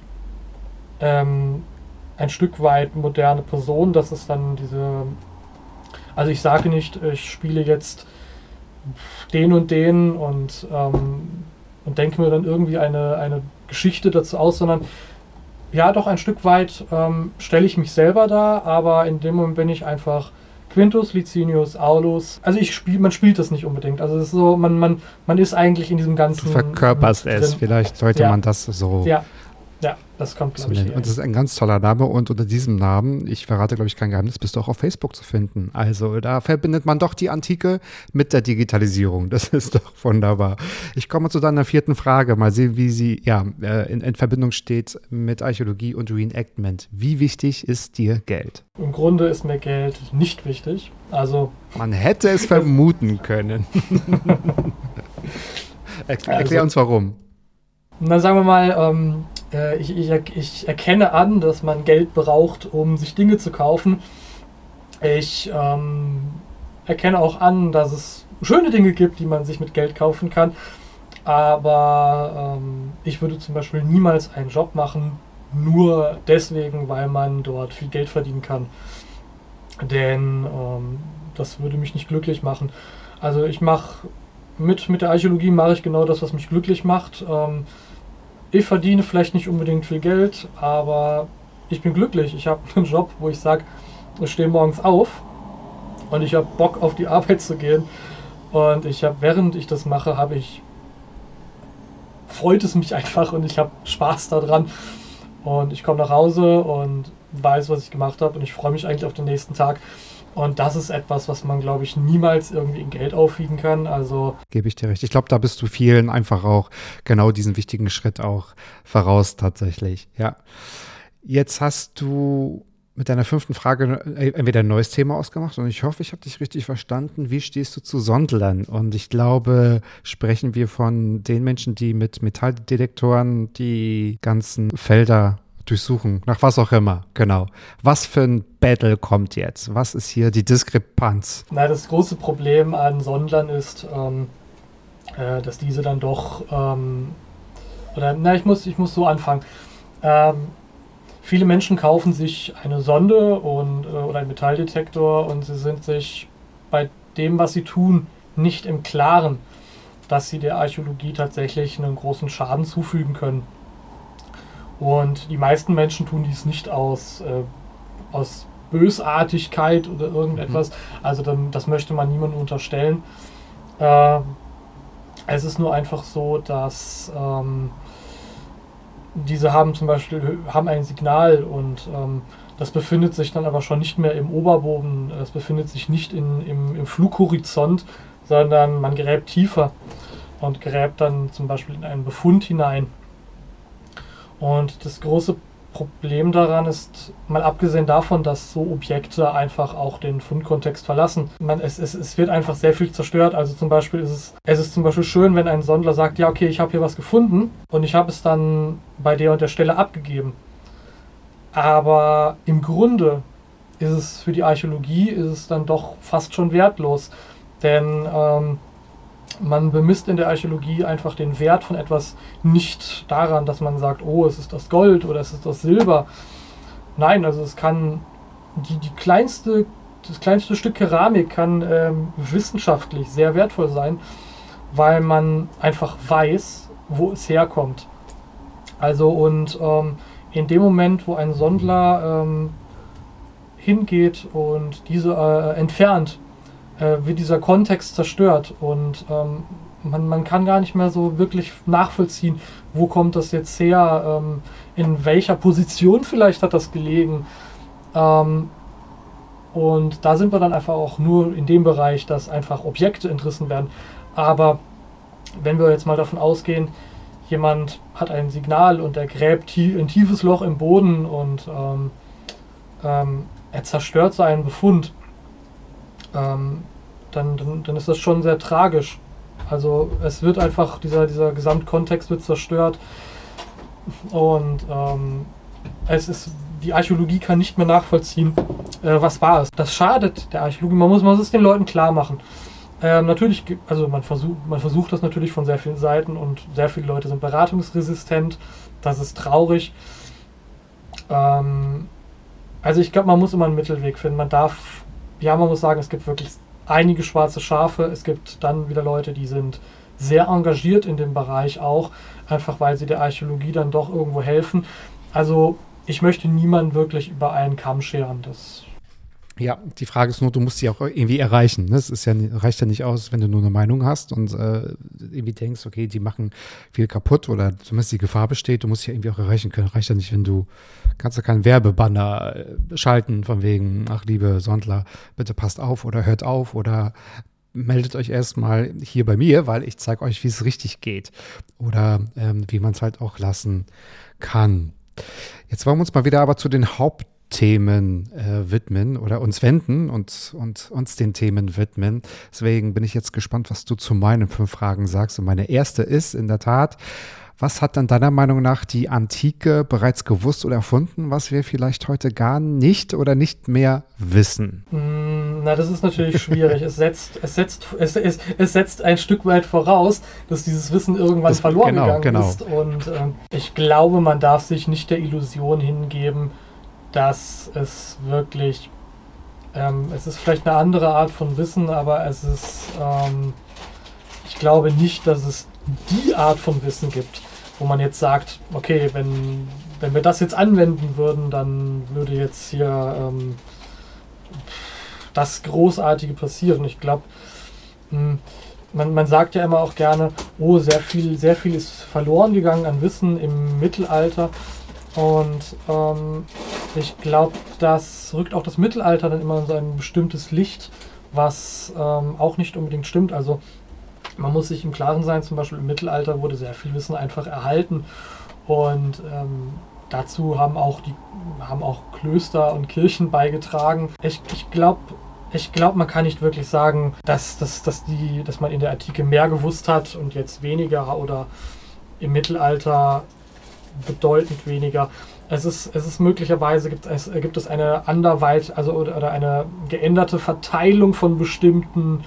ähm, ein Stück weit moderne Person. Das ist dann diese, also ich sage nicht, ich spiele jetzt den und den und, ähm, und denke mir dann irgendwie eine, eine Geschichte dazu aus, sondern ja, doch ein Stück weit ähm, stelle ich mich selber dar, aber in dem Moment bin ich einfach Quintus, Licinius, Aulus. Also ich spiele, man spielt das nicht unbedingt. Also es ist so, man, man, man ist eigentlich in diesem ganzen. Du verkörperst es. Vielleicht sollte Ja. man das so Ja, ja, das kommt, glaube ich. eher Und das ist ein ganz toller Name und unter diesem Namen, ich verrate glaube ich kein Geheimnis, bist du auch auf Facebook zu finden. Also da verbindet man doch die Antike mit der Digitalisierung. Das ist doch wunderbar. Ich komme zu deiner vierten Frage. Mal sehen, wie sie ja äh, in, in Verbindung steht mit Archäologie und Reenactment. Wie wichtig ist dir Geld? Im Grunde ist mir Geld nicht wichtig. Also Man hätte es vermuten können. Erklär, erklär Also- uns warum. Na, sagen wir mal, ähm, äh, ich, ich, ich erkenne an, dass man Geld braucht, um sich Dinge zu kaufen. Ich ähm, erkenne auch an, dass es schöne Dinge gibt, die man sich mit Geld kaufen kann. Aber ähm, ich würde zum Beispiel niemals einen Job machen, nur deswegen, weil man dort viel Geld verdienen kann. Denn ähm, das würde mich nicht glücklich machen. Also ich mache mit, mit der Archäologie mache ich genau das, was mich glücklich macht. Ähm, ich verdiene vielleicht nicht unbedingt viel Geld, aber ich bin glücklich. Ich habe einen Job, wo ich sage, ich stehe morgens auf und ich habe Bock auf die Arbeit zu gehen. Und ich habe, während ich das mache, habe ich freut es mich einfach und ich habe Spaß daran. Und ich komme nach Hause und weiß, was ich gemacht habe und ich freue mich eigentlich auf den nächsten Tag. Und das ist etwas, was man, glaube ich, niemals irgendwie in Geld aufwiegen kann. Also Gebe ich dir recht. Ich glaube, da bist du vielen einfach auch genau diesen wichtigen Schritt auch voraus tatsächlich. Ja. Jetzt hast du mit deiner fünften Frage äh, entweder ein neues Thema ausgemacht und ich hoffe, ich habe dich richtig verstanden. Wie stehst du zu Sondlern? Und ich glaube, sprechen wir von den Menschen, die mit Metalldetektoren die ganzen Felder durchsuchen, nach was auch immer. Genau. Was für ein Battle kommt jetzt? Was ist hier die Diskrepanz? Na, das große Problem an Sondlern ist, ähm, äh, dass diese dann doch, ähm, oder na, ich muss, ich muss so anfangen. Ähm, viele Menschen kaufen sich eine Sonde und, äh, oder einen Metalldetektor und sie sind sich bei dem, was sie tun, nicht im Klaren, dass sie der Archäologie tatsächlich einen großen Schaden zufügen können. Und die meisten Menschen tun dies nicht aus, äh, aus Bösartigkeit oder irgendetwas. Also dann, das möchte man niemandem unterstellen. Ähm, es ist nur einfach so, dass ähm, diese haben zum Beispiel haben ein Signal und ähm, das befindet sich dann aber schon nicht mehr im Oberboden, es befindet sich nicht in, im, im Flughorizont, sondern man gräbt tiefer und gräbt dann zum Beispiel in einen Befund hinein. Und das große Problem daran ist, mal abgesehen davon, dass so Objekte einfach auch den Fundkontext verlassen. Man, es, es, es wird einfach sehr viel zerstört. Also zum Beispiel ist es, es ist zum Beispiel schön, wenn ein Sondler sagt, ja okay, ich habe hier was gefunden und ich habe es dann bei der und der Stelle abgegeben. Aber im Grunde ist es für die Archäologie ist es dann doch fast schon wertlos. Denn ähm, man bemisst in der Archäologie einfach den Wert von etwas nicht daran, dass man sagt, oh, es ist das Gold oder es ist das Silber. Nein, also es kann die, die kleinste, das kleinste Stück Keramik kann ähm, wissenschaftlich sehr wertvoll sein, weil man einfach weiß, wo es herkommt. Also und ähm, in dem Moment, wo ein Sondler ähm, hingeht und diese äh, entfernt, äh, wird dieser Kontext zerstört und ähm, man, man kann gar nicht mehr so wirklich nachvollziehen, wo kommt das jetzt her, ähm, in welcher Position vielleicht hat das gelegen. Ähm, und da sind wir dann einfach auch nur in dem Bereich, dass einfach Objekte entrissen werden. Aber wenn wir jetzt mal davon ausgehen, jemand hat ein Signal und er gräbt tie ein tiefes Loch im Boden und ähm, ähm, er zerstört seinen Befund, ähm, dann, dann, dann ist das schon sehr tragisch. Also es wird einfach, dieser, dieser Gesamtkontext wird zerstört und ähm, es ist, die Archäologie kann nicht mehr nachvollziehen, äh, was war es. Das schadet der Archäologie, man muss, man muss es den Leuten klar machen. Ähm, natürlich, also man versucht, man versucht das natürlich von sehr vielen Seiten und sehr viele Leute sind beratungsresistent. Das ist traurig. Ähm, also ich glaube, man muss immer einen Mittelweg finden. Man darf, ja, man muss sagen, es gibt wirklich einige schwarze Schafe. Es gibt dann wieder Leute, die sind sehr engagiert in dem Bereich auch, einfach weil sie der Archäologie dann doch irgendwo helfen. Also ich möchte niemanden wirklich über einen Kamm scheren. Das ja, die Frage ist nur, du musst sie auch irgendwie erreichen. Das ne? ist ja, reicht ja nicht aus, wenn du nur eine Meinung hast und äh, irgendwie denkst, okay, die machen viel kaputt oder zumindest die Gefahr besteht, du musst sie irgendwie auch erreichen können. Reicht ja nicht, wenn du, kannst ja keinen Werbebanner äh, schalten von wegen, ach liebe Sondler, bitte passt auf oder hört auf oder meldet euch erstmal hier bei mir, weil ich zeige euch, wie es richtig geht oder ähm, wie man es halt auch lassen kann. Jetzt wollen wir uns mal wieder aber zu den Haupt Themen äh, widmen oder uns wenden und, und uns den Themen widmen. Deswegen bin ich jetzt gespannt, was du zu meinen fünf Fragen sagst. Und meine erste ist in der Tat, was hat dann deiner Meinung nach die Antike bereits gewusst oder erfunden, was wir vielleicht heute gar nicht oder nicht mehr wissen? Mm, na, das ist natürlich schwierig. es, setzt, es, setzt, es, es, es setzt ein Stück weit voraus, dass dieses Wissen irgendwann das, verloren genau, gegangen genau. ist. Und äh, ich glaube, man darf sich nicht der Illusion hingeben, dass es wirklich, ähm, es ist vielleicht eine andere Art von Wissen, aber es ist, ähm, ich glaube nicht, dass es die Art von Wissen gibt, wo man jetzt sagt, okay, wenn, wenn wir das jetzt anwenden würden, dann würde jetzt hier ähm, das Großartige passieren. Ich glaube, hm, man, man sagt ja immer auch gerne, oh, sehr viel, sehr viel ist verloren gegangen an Wissen im Mittelalter. Und ähm, ich glaube, das rückt auch das Mittelalter dann immer in so ein bestimmtes Licht, was ähm, auch nicht unbedingt stimmt. Also man muss sich im Klaren sein, zum Beispiel im Mittelalter wurde sehr viel Wissen einfach erhalten. Und ähm, dazu haben auch, die, haben auch Klöster und Kirchen beigetragen. Ich, ich glaube, ich glaube, man kann nicht wirklich sagen, dass, dass, dass, die, dass man in der Antike mehr gewusst hat und jetzt weniger oder im Mittelalter bedeutend weniger. Es ist, es ist möglicherweise gibt es, gibt es eine anderweit, also oder, oder eine geänderte Verteilung von bestimmten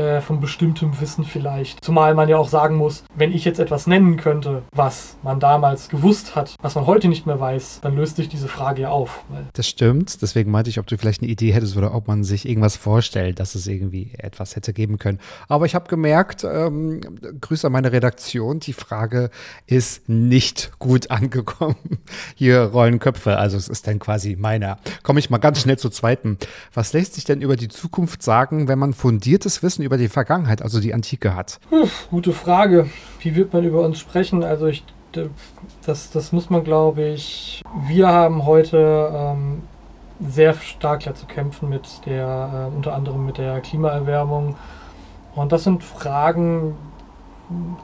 äh, von bestimmtem Wissen vielleicht. Zumal man ja auch sagen muss, wenn ich jetzt etwas nennen könnte, was man damals gewusst hat, was man heute nicht mehr weiß, dann löst sich diese Frage ja auf. Das stimmt. Deswegen meinte ich, ob du vielleicht eine Idee hättest oder ob man sich irgendwas vorstellt, dass es irgendwie etwas hätte geben können. Aber ich habe gemerkt, ähm, Grüße an meine Redaktion, die Frage ist nicht gut angekommen. Hier rollen Köpfe, also es ist dann quasi meiner. Komme ich mal ganz schnell zur zweiten. Was lässt sich denn über die Zukunft sagen, wenn man fundiertes Wissen Wissen über die Vergangenheit, also die Antike hat? Puh, gute Frage. Wie wird man über uns sprechen? Also ich, das, das muss man, glaube ich. Wir haben heute ähm, sehr stark zu kämpfen mit der, äh, unter anderem mit der Klimaerwärmung. Und das sind Fragen,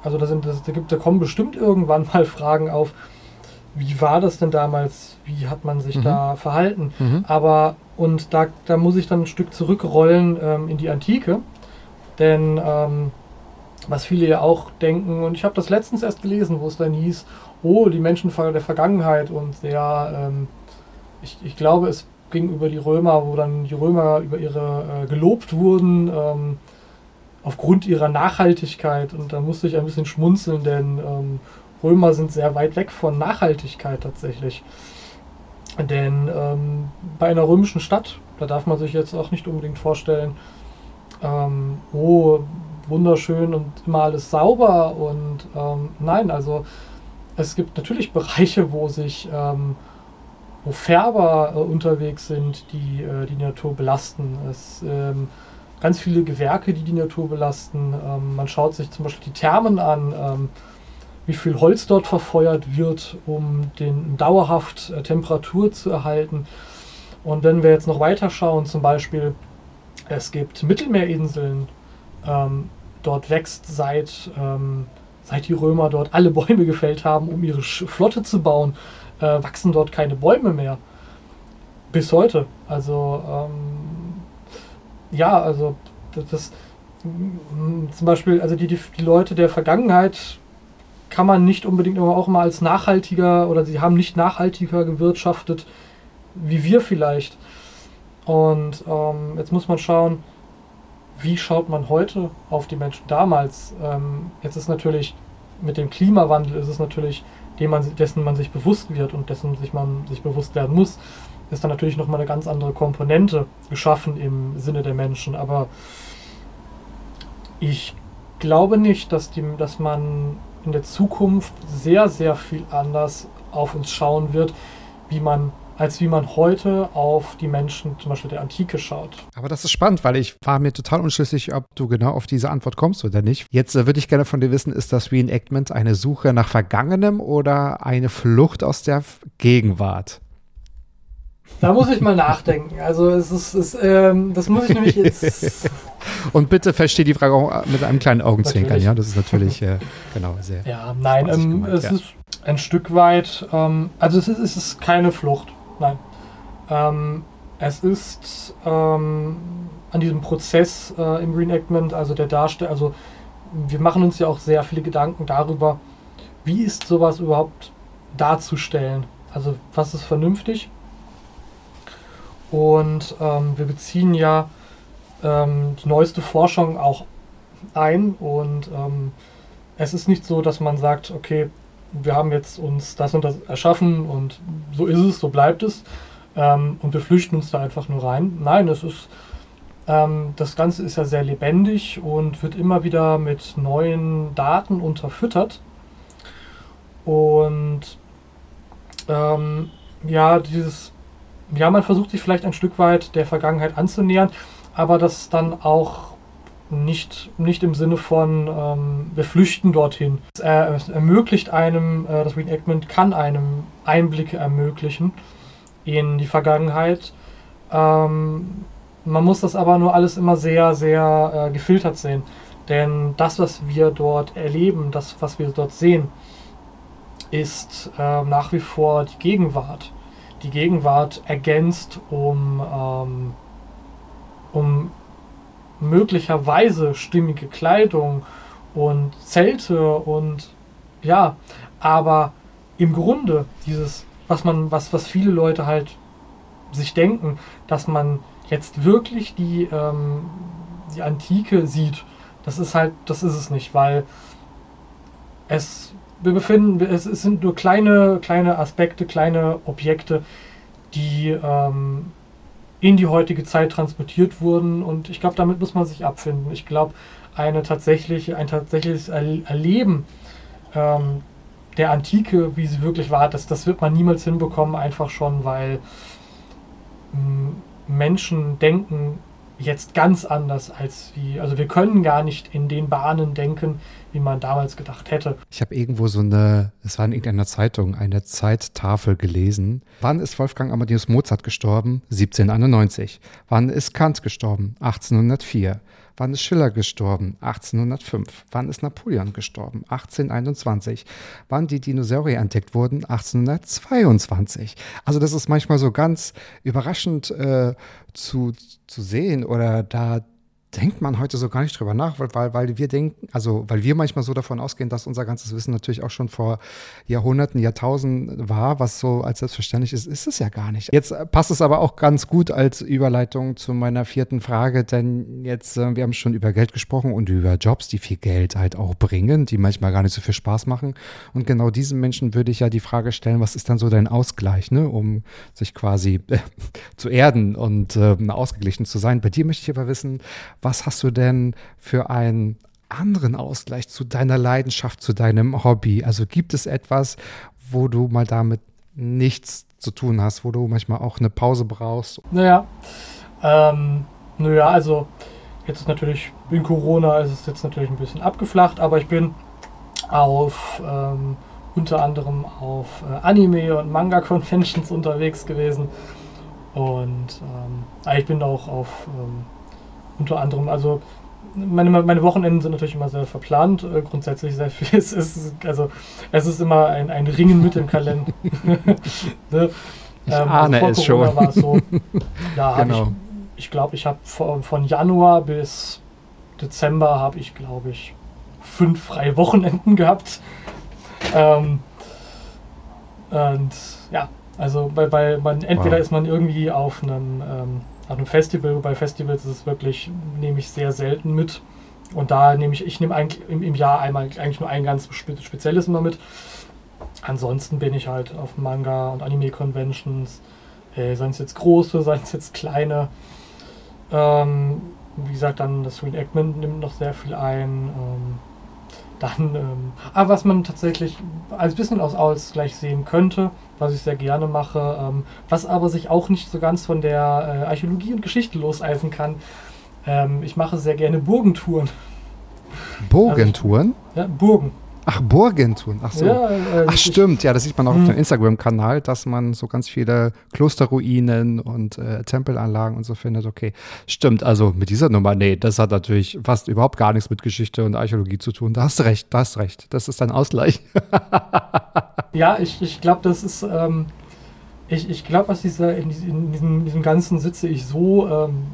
also da, sind, das, da, gibt, da kommen bestimmt irgendwann mal Fragen auf, wie war das denn damals? Wie hat man sich mhm. da verhalten? Mhm. Aber, und da, da muss ich dann ein Stück zurückrollen ähm, in die Antike. Denn ähm, was viele ja auch denken, und ich habe das letztens erst gelesen, wo es dann hieß, oh, die Menschen der Vergangenheit und ja, ähm, ich, ich glaube, es ging über die Römer, wo dann die Römer über ihre äh, gelobt wurden. Ähm, aufgrund ihrer Nachhaltigkeit, und da musste ich ein bisschen schmunzeln, denn ähm, Römer sind sehr weit weg von Nachhaltigkeit tatsächlich. Denn ähm, bei einer römischen Stadt, da darf man sich jetzt auch nicht unbedingt vorstellen, ähm, oh, wunderschön und immer alles sauber und ähm, nein, also es gibt natürlich Bereiche, wo sich ähm, wo Färber äh, unterwegs sind, die äh, die Natur belasten. Es ähm, ganz viele Gewerke, die die Natur belasten. Ähm, man schaut sich zum Beispiel die Thermen an, ähm, wie viel Holz dort verfeuert wird, um den dauerhaft äh, Temperatur zu erhalten. Und wenn wir jetzt noch weiter schauen, zum Beispiel, es gibt Mittelmeerinseln, ähm, dort wächst seit, ähm, seit die Römer dort alle Bäume gefällt haben, um ihre Flotte zu bauen, äh, wachsen dort keine Bäume mehr. Bis heute. Also, ähm, ja, also, das, zum Beispiel, also die, die, die Leute der Vergangenheit kann man nicht unbedingt aber auch mal als nachhaltiger oder sie haben nicht nachhaltiger gewirtschaftet wie wir vielleicht. Und ähm, jetzt muss man schauen, wie schaut man heute auf die Menschen damals. Ähm, jetzt ist natürlich mit dem Klimawandel ist es natürlich, man, dessen man sich bewusst wird und dessen sich man sich bewusst werden muss, ist dann natürlich nochmal eine ganz andere Komponente geschaffen im Sinne der Menschen. Aber ich glaube nicht, dass, die, dass man in der Zukunft sehr, sehr viel anders auf uns schauen wird, wie man als wie man heute auf die Menschen zum Beispiel der Antike schaut. Aber das ist spannend, weil ich war mir total unschlüssig, ob du genau auf diese Antwort kommst oder nicht. Jetzt äh, würde ich gerne von dir wissen, ist das Reenactment eine Suche nach Vergangenem oder eine Flucht aus der Gegenwart? Da muss ich mal nachdenken. Also es ist, es, ähm, das muss ich nämlich jetzt. Und bitte verstehe die Frage auch mit einem kleinen Augenzwinkern, ja. Das ist natürlich äh, genau sehr. Ja, nein, ähm, gemeint, es ja. ist ein Stück weit. Ähm, also es ist, es ist keine Flucht. Nein. Ähm, es ist ähm, an diesem Prozess äh, im Reenactment, also der Darsteller, also wir machen uns ja auch sehr viele Gedanken darüber, wie ist sowas überhaupt darzustellen. Also was ist vernünftig? Und ähm, wir beziehen ja ähm, die neueste Forschung auch ein und ähm, es ist nicht so, dass man sagt, okay, wir haben jetzt uns das und das erschaffen und so ist es, so bleibt es. Ähm, und wir flüchten uns da einfach nur rein. Nein, es ist, ähm, das Ganze ist ja sehr lebendig und wird immer wieder mit neuen Daten unterfüttert. Und ähm, ja, dieses, ja, man versucht sich vielleicht ein Stück weit der Vergangenheit anzunähern, aber das dann auch nicht, nicht im Sinne von, ähm, wir flüchten dorthin. Es, äh, es ermöglicht einem, äh, das Reenactment kann einem Einblicke ermöglichen in die Vergangenheit. Ähm, man muss das aber nur alles immer sehr, sehr äh, gefiltert sehen. Denn das, was wir dort erleben, das, was wir dort sehen, ist äh, nach wie vor die Gegenwart. Die Gegenwart ergänzt um, ähm, um möglicherweise stimmige Kleidung und Zelte und ja, aber im Grunde dieses, was man, was, was viele Leute halt sich denken, dass man jetzt wirklich die, ähm, die Antike sieht, das ist halt, das ist es nicht, weil es, wir befinden, es, es sind nur kleine, kleine Aspekte, kleine Objekte, die ähm, in die heutige Zeit transportiert wurden. Und ich glaube, damit muss man sich abfinden. Ich glaube, eine tatsächliche, ein tatsächliches Erleben ähm, der Antike, wie sie wirklich war, das, das wird man niemals hinbekommen, einfach schon, weil ähm, Menschen denken jetzt ganz anders als wie, also wir können gar nicht in den Bahnen denken, wie man damals gedacht hätte. Ich habe irgendwo so eine, es war in irgendeiner Zeitung, eine Zeittafel gelesen. Wann ist Wolfgang Amadeus Mozart gestorben? 1791. Wann ist Kant gestorben? 1804. Wann ist Schiller gestorben? 1805. Wann ist Napoleon gestorben? 1821. Wann die Dinosaurier entdeckt wurden? 1822. Also das ist manchmal so ganz überraschend äh, zu, zu sehen oder da denkt man heute so gar nicht drüber nach, weil, weil, wir denken, also weil wir manchmal so davon ausgehen, dass unser ganzes Wissen natürlich auch schon vor Jahrhunderten, Jahrtausenden war, was so als selbstverständlich ist, ist es ja gar nicht. Jetzt passt es aber auch ganz gut als Überleitung zu meiner vierten Frage, denn jetzt, äh, wir haben schon über Geld gesprochen und über Jobs, die viel Geld halt auch bringen, die manchmal gar nicht so viel Spaß machen. Und genau diesen Menschen würde ich ja die Frage stellen, was ist dann so dein Ausgleich, ne, um sich quasi äh, zu erden und äh, ausgeglichen zu sein. Bei dir möchte ich aber wissen, was hast du denn für einen anderen Ausgleich zu deiner Leidenschaft, zu deinem Hobby? Also gibt es etwas, wo du mal damit nichts zu tun hast, wo du manchmal auch eine Pause brauchst? Naja, ähm, naja, also jetzt ist natürlich in Corona ist es jetzt natürlich ein bisschen abgeflacht, aber ich bin auf ähm, unter anderem auf äh, Anime und Manga Conventions unterwegs gewesen und ähm, ich bin auch auf ähm, unter anderem, also meine, meine Wochenenden sind natürlich immer sehr verplant, äh, grundsätzlich sehr viel. Es ist, also, es ist immer ein, ein Ringen mit dem Kalender. ne? Ich ähm, ahne es Corona schon. War es so, da genau. ich, ich glaube, ich habe von, von Januar bis Dezember habe ich, glaube ich, fünf freie Wochenenden gehabt. Ähm, und ja, also weil, weil man entweder wow. ist man irgendwie auf einem ähm, auf einem Festival, bei Festivals ist es wirklich, nehme ich sehr selten mit. Und da nehme ich, ich nehme eigentlich im, im Jahr einmal eigentlich nur ein ganz spezielles immer mit. Ansonsten bin ich halt auf Manga- und Anime-Conventions, äh, seien es jetzt große, seien es jetzt kleine. Ähm, wie gesagt, dann das Reenactment nimmt noch sehr viel ein. Ähm, dann, ähm, aber was man tatsächlich als bisschen aus Ausgleich sehen könnte, was ich sehr gerne mache, ähm, was aber sich auch nicht so ganz von der äh, Archäologie und Geschichte loseisen kann. Ähm, ich mache sehr gerne Burgentouren. Burgentouren? Also, ja, Burgen. Ach, Burgentouren. Ach so. Ja, äh, Ach, stimmt. Ja, das sieht man auch auf hm. dem Instagram-Kanal, dass man so ganz viele Klosterruinen und äh, Tempelanlagen und so findet. Okay. Stimmt. Also mit dieser Nummer, nee, das hat natürlich fast überhaupt gar nichts mit Geschichte und Archäologie zu tun. Da hast du recht, da hast du recht. Das ist ein Ausgleich. ja, ich, ich glaube, das ist. Ähm, ich ich glaube, was dieser, in, in, diesem, diesem Ganzen sitze ich so. Ähm,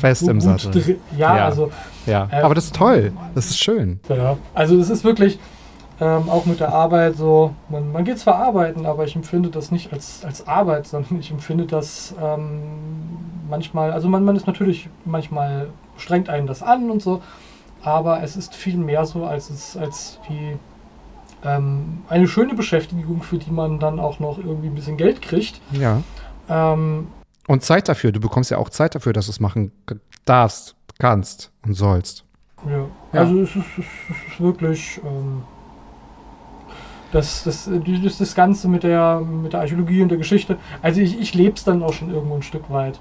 Fest so im Sattel. Ja, ja, also. Ja, äh, aber das ist toll. Das ist schön. Ja, also es ist wirklich ähm, auch mit der Arbeit so, man, man geht zwar arbeiten, aber ich empfinde das nicht als, als Arbeit, sondern ich empfinde das ähm, manchmal, also man, man ist natürlich manchmal strengt einen das an und so, aber es ist viel mehr so, als es als wie ähm, eine schöne Beschäftigung, für die man dann auch noch irgendwie ein bisschen Geld kriegt. Ja. Ähm, und Zeit dafür. Du bekommst ja auch Zeit dafür, dass du es machen darfst, kannst und sollst. Ja, ja. also es ist, es ist wirklich ähm, das, das, das, das Ganze mit der, mit der Archäologie und der Geschichte. Also ich, ich lebe es dann auch schon irgendwo ein Stück weit.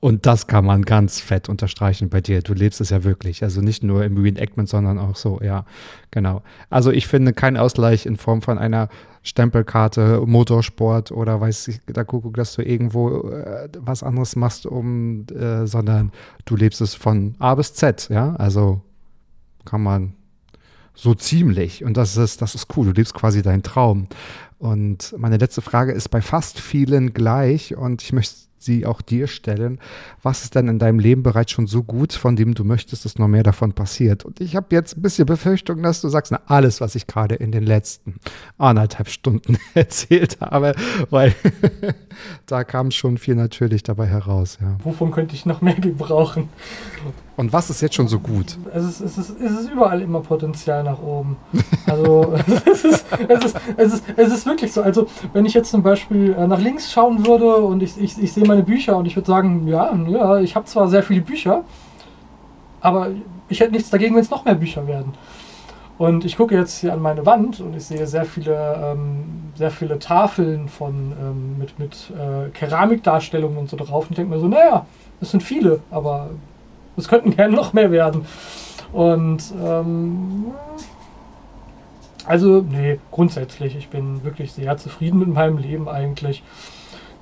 Und das kann man ganz fett unterstreichen bei dir. Du lebst es ja wirklich. Also nicht nur im Reenactment, sondern auch so, ja, genau. Also ich finde keinen Ausgleich in Form von einer Stempelkarte, Motorsport oder weiß ich, da gucke, dass du irgendwo äh, was anderes machst, um, äh, sondern du lebst es von A bis Z, ja. Also kann man so ziemlich. Und das ist, das ist cool. Du lebst quasi deinen Traum. Und meine letzte Frage ist bei fast vielen gleich und ich möchte sie auch dir stellen. Was ist denn in deinem Leben bereits schon so gut, von dem du möchtest, dass noch mehr davon passiert? Und ich habe jetzt ein bisschen Befürchtung, dass du sagst, na, alles, was ich gerade in den letzten anderthalb Stunden erzählt habe, weil da kam schon viel natürlich dabei heraus. Ja. Wovon könnte ich noch mehr gebrauchen? Und was ist jetzt schon so gut? Es ist, es ist, es ist überall immer Potenzial nach oben. Also es, ist, es, ist, es, ist, es ist wirklich so. Also wenn ich jetzt zum Beispiel äh, nach links schauen würde und ich, ich, ich sehe meine Bücher und ich würde sagen, ja, ja, ich habe zwar sehr viele Bücher, aber ich hätte nichts dagegen, wenn es noch mehr Bücher werden. Und ich gucke jetzt hier an meine Wand und ich sehe sehr viele, ähm, sehr viele Tafeln von, ähm, mit, mit äh, Keramikdarstellungen und so drauf und denke mir so, naja, das sind viele, aber es könnten gerne noch mehr werden. Und ähm, also, nee, grundsätzlich, ich bin wirklich sehr zufrieden mit meinem Leben eigentlich.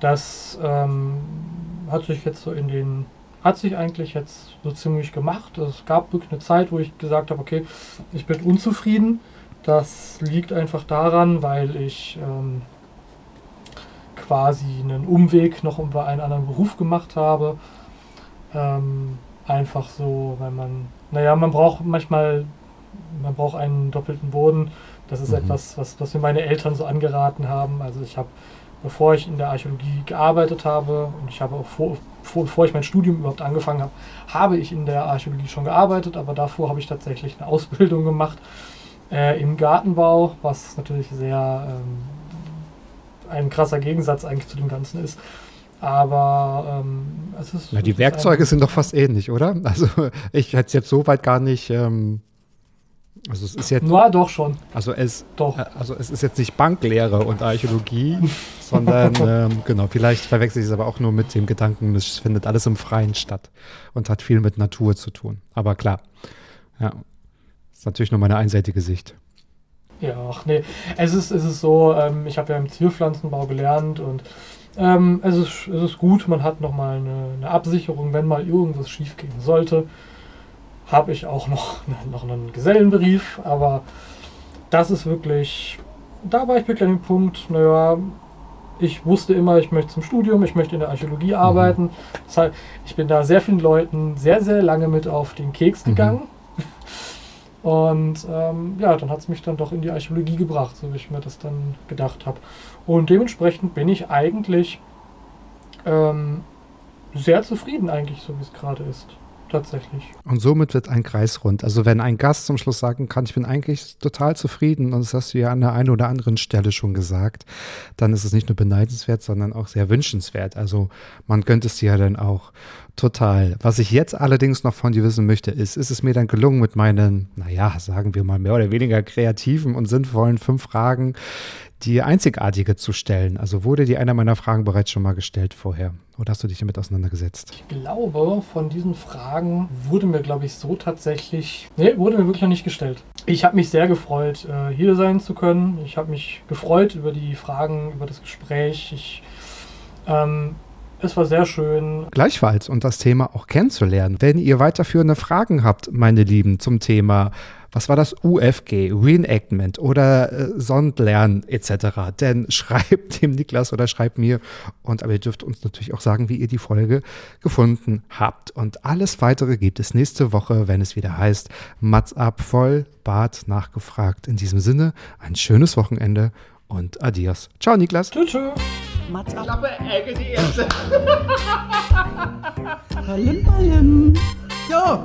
Das ähm, hat sich jetzt so in den, hat sich eigentlich jetzt so ziemlich gemacht. Es gab wirklich eine Zeit, wo ich gesagt habe, okay, ich bin unzufrieden. Das liegt einfach daran, weil ich ähm, quasi einen Umweg noch über einen anderen Beruf gemacht habe. Ähm, Einfach so, weil man, naja, man braucht manchmal, man braucht einen doppelten Boden. Das ist Mhm. etwas, was, was mir meine Eltern so angeraten haben. Also ich habe, bevor ich in der Archäologie gearbeitet habe und ich habe auch vor, vor, bevor ich mein Studium überhaupt angefangen habe, habe ich in der Archäologie schon gearbeitet, aber davor habe ich tatsächlich eine Ausbildung gemacht äh, im Gartenbau, was natürlich sehr ähm, ein krasser Gegensatz eigentlich zu dem Ganzen ist. Aber ähm, es ist. Na, die es ist Werkzeuge ein- sind doch fast ähnlich, oder? Also ich hätte es jetzt so weit gar nicht. Ähm, also es ist jetzt, Na, doch schon. also es, Doch. äh, also es ist jetzt nicht Banklehre und Archäologie, sondern ähm, genau, vielleicht verwechsel ich es aber auch nur mit dem Gedanken, es findet alles im Freien statt und hat viel mit Natur zu tun. Aber klar, ja, ist natürlich nur meine einseitige Sicht. Ja, ach nee. Es ist, es ist so, ähm, ich habe ja im Zierpflanzenbau gelernt und ähm, es, ist, es ist gut, man hat nochmal eine, eine Absicherung, wenn mal irgendwas schief gehen sollte. Habe ich auch noch, noch einen Gesellenbrief, aber das ist wirklich, da war ich wirklich an dem Punkt, naja, ich wusste immer, ich möchte zum Studium, ich möchte in der Archäologie arbeiten. Das heißt, ich bin da sehr vielen Leuten sehr, sehr lange mit auf den Keks Mhm. gegangen. Und ähm, ja, dann hat es mich dann doch in die Archäologie gebracht, so wie ich mir das dann gedacht habe. Und dementsprechend bin ich eigentlich ähm, sehr zufrieden, eigentlich, so wie es gerade ist. Tatsächlich. Und somit wird ein Kreis rund. Also wenn ein Gast zum Schluss sagen kann, ich bin eigentlich total zufrieden, und das hast du ja an der einen oder anderen Stelle schon gesagt, dann ist es nicht nur beneidenswert, sondern auch sehr wünschenswert. Also man gönnt es dir ja dann auch total. Was ich jetzt allerdings noch von dir wissen möchte, ist, ist es mir dann gelungen mit meinen, naja, sagen wir mal mehr oder weniger kreativen und sinnvollen fünf Fragen, die einzigartige zu stellen? Also wurde dir einer meiner Fragen bereits schon mal gestellt vorher? Oder hast du dich damit auseinandergesetzt? Ich glaube, von diesen Fragen wurde mir, glaube ich, so tatsächlich. Nee, wurde mir wirklich noch nicht gestellt. Ich habe mich sehr gefreut, äh, hier sein zu können. Ich habe mich gefreut über die Fragen, über das Gespräch. Ich, ähm, es war sehr schön. Gleichfalls und das Thema auch kennenzulernen. Wenn ihr weiterführende Fragen habt, meine Lieben, zum Thema, was war das UFG, Reenactment oder äh, Sondlernen etc., dann schreibt dem Niklas oder schreibt mir und aber ihr dürft uns natürlich auch sagen, wie ihr die Folge gefunden habt. Und alles weitere gibt es nächste Woche, wenn es wieder heißt, Mats ab voll, Bart nachgefragt. In diesem Sinne, ein schönes Wochenende und adios. Ciao, Niklas. Tschüss. tschüss. Mats ab. Ballim, ballim. Ja.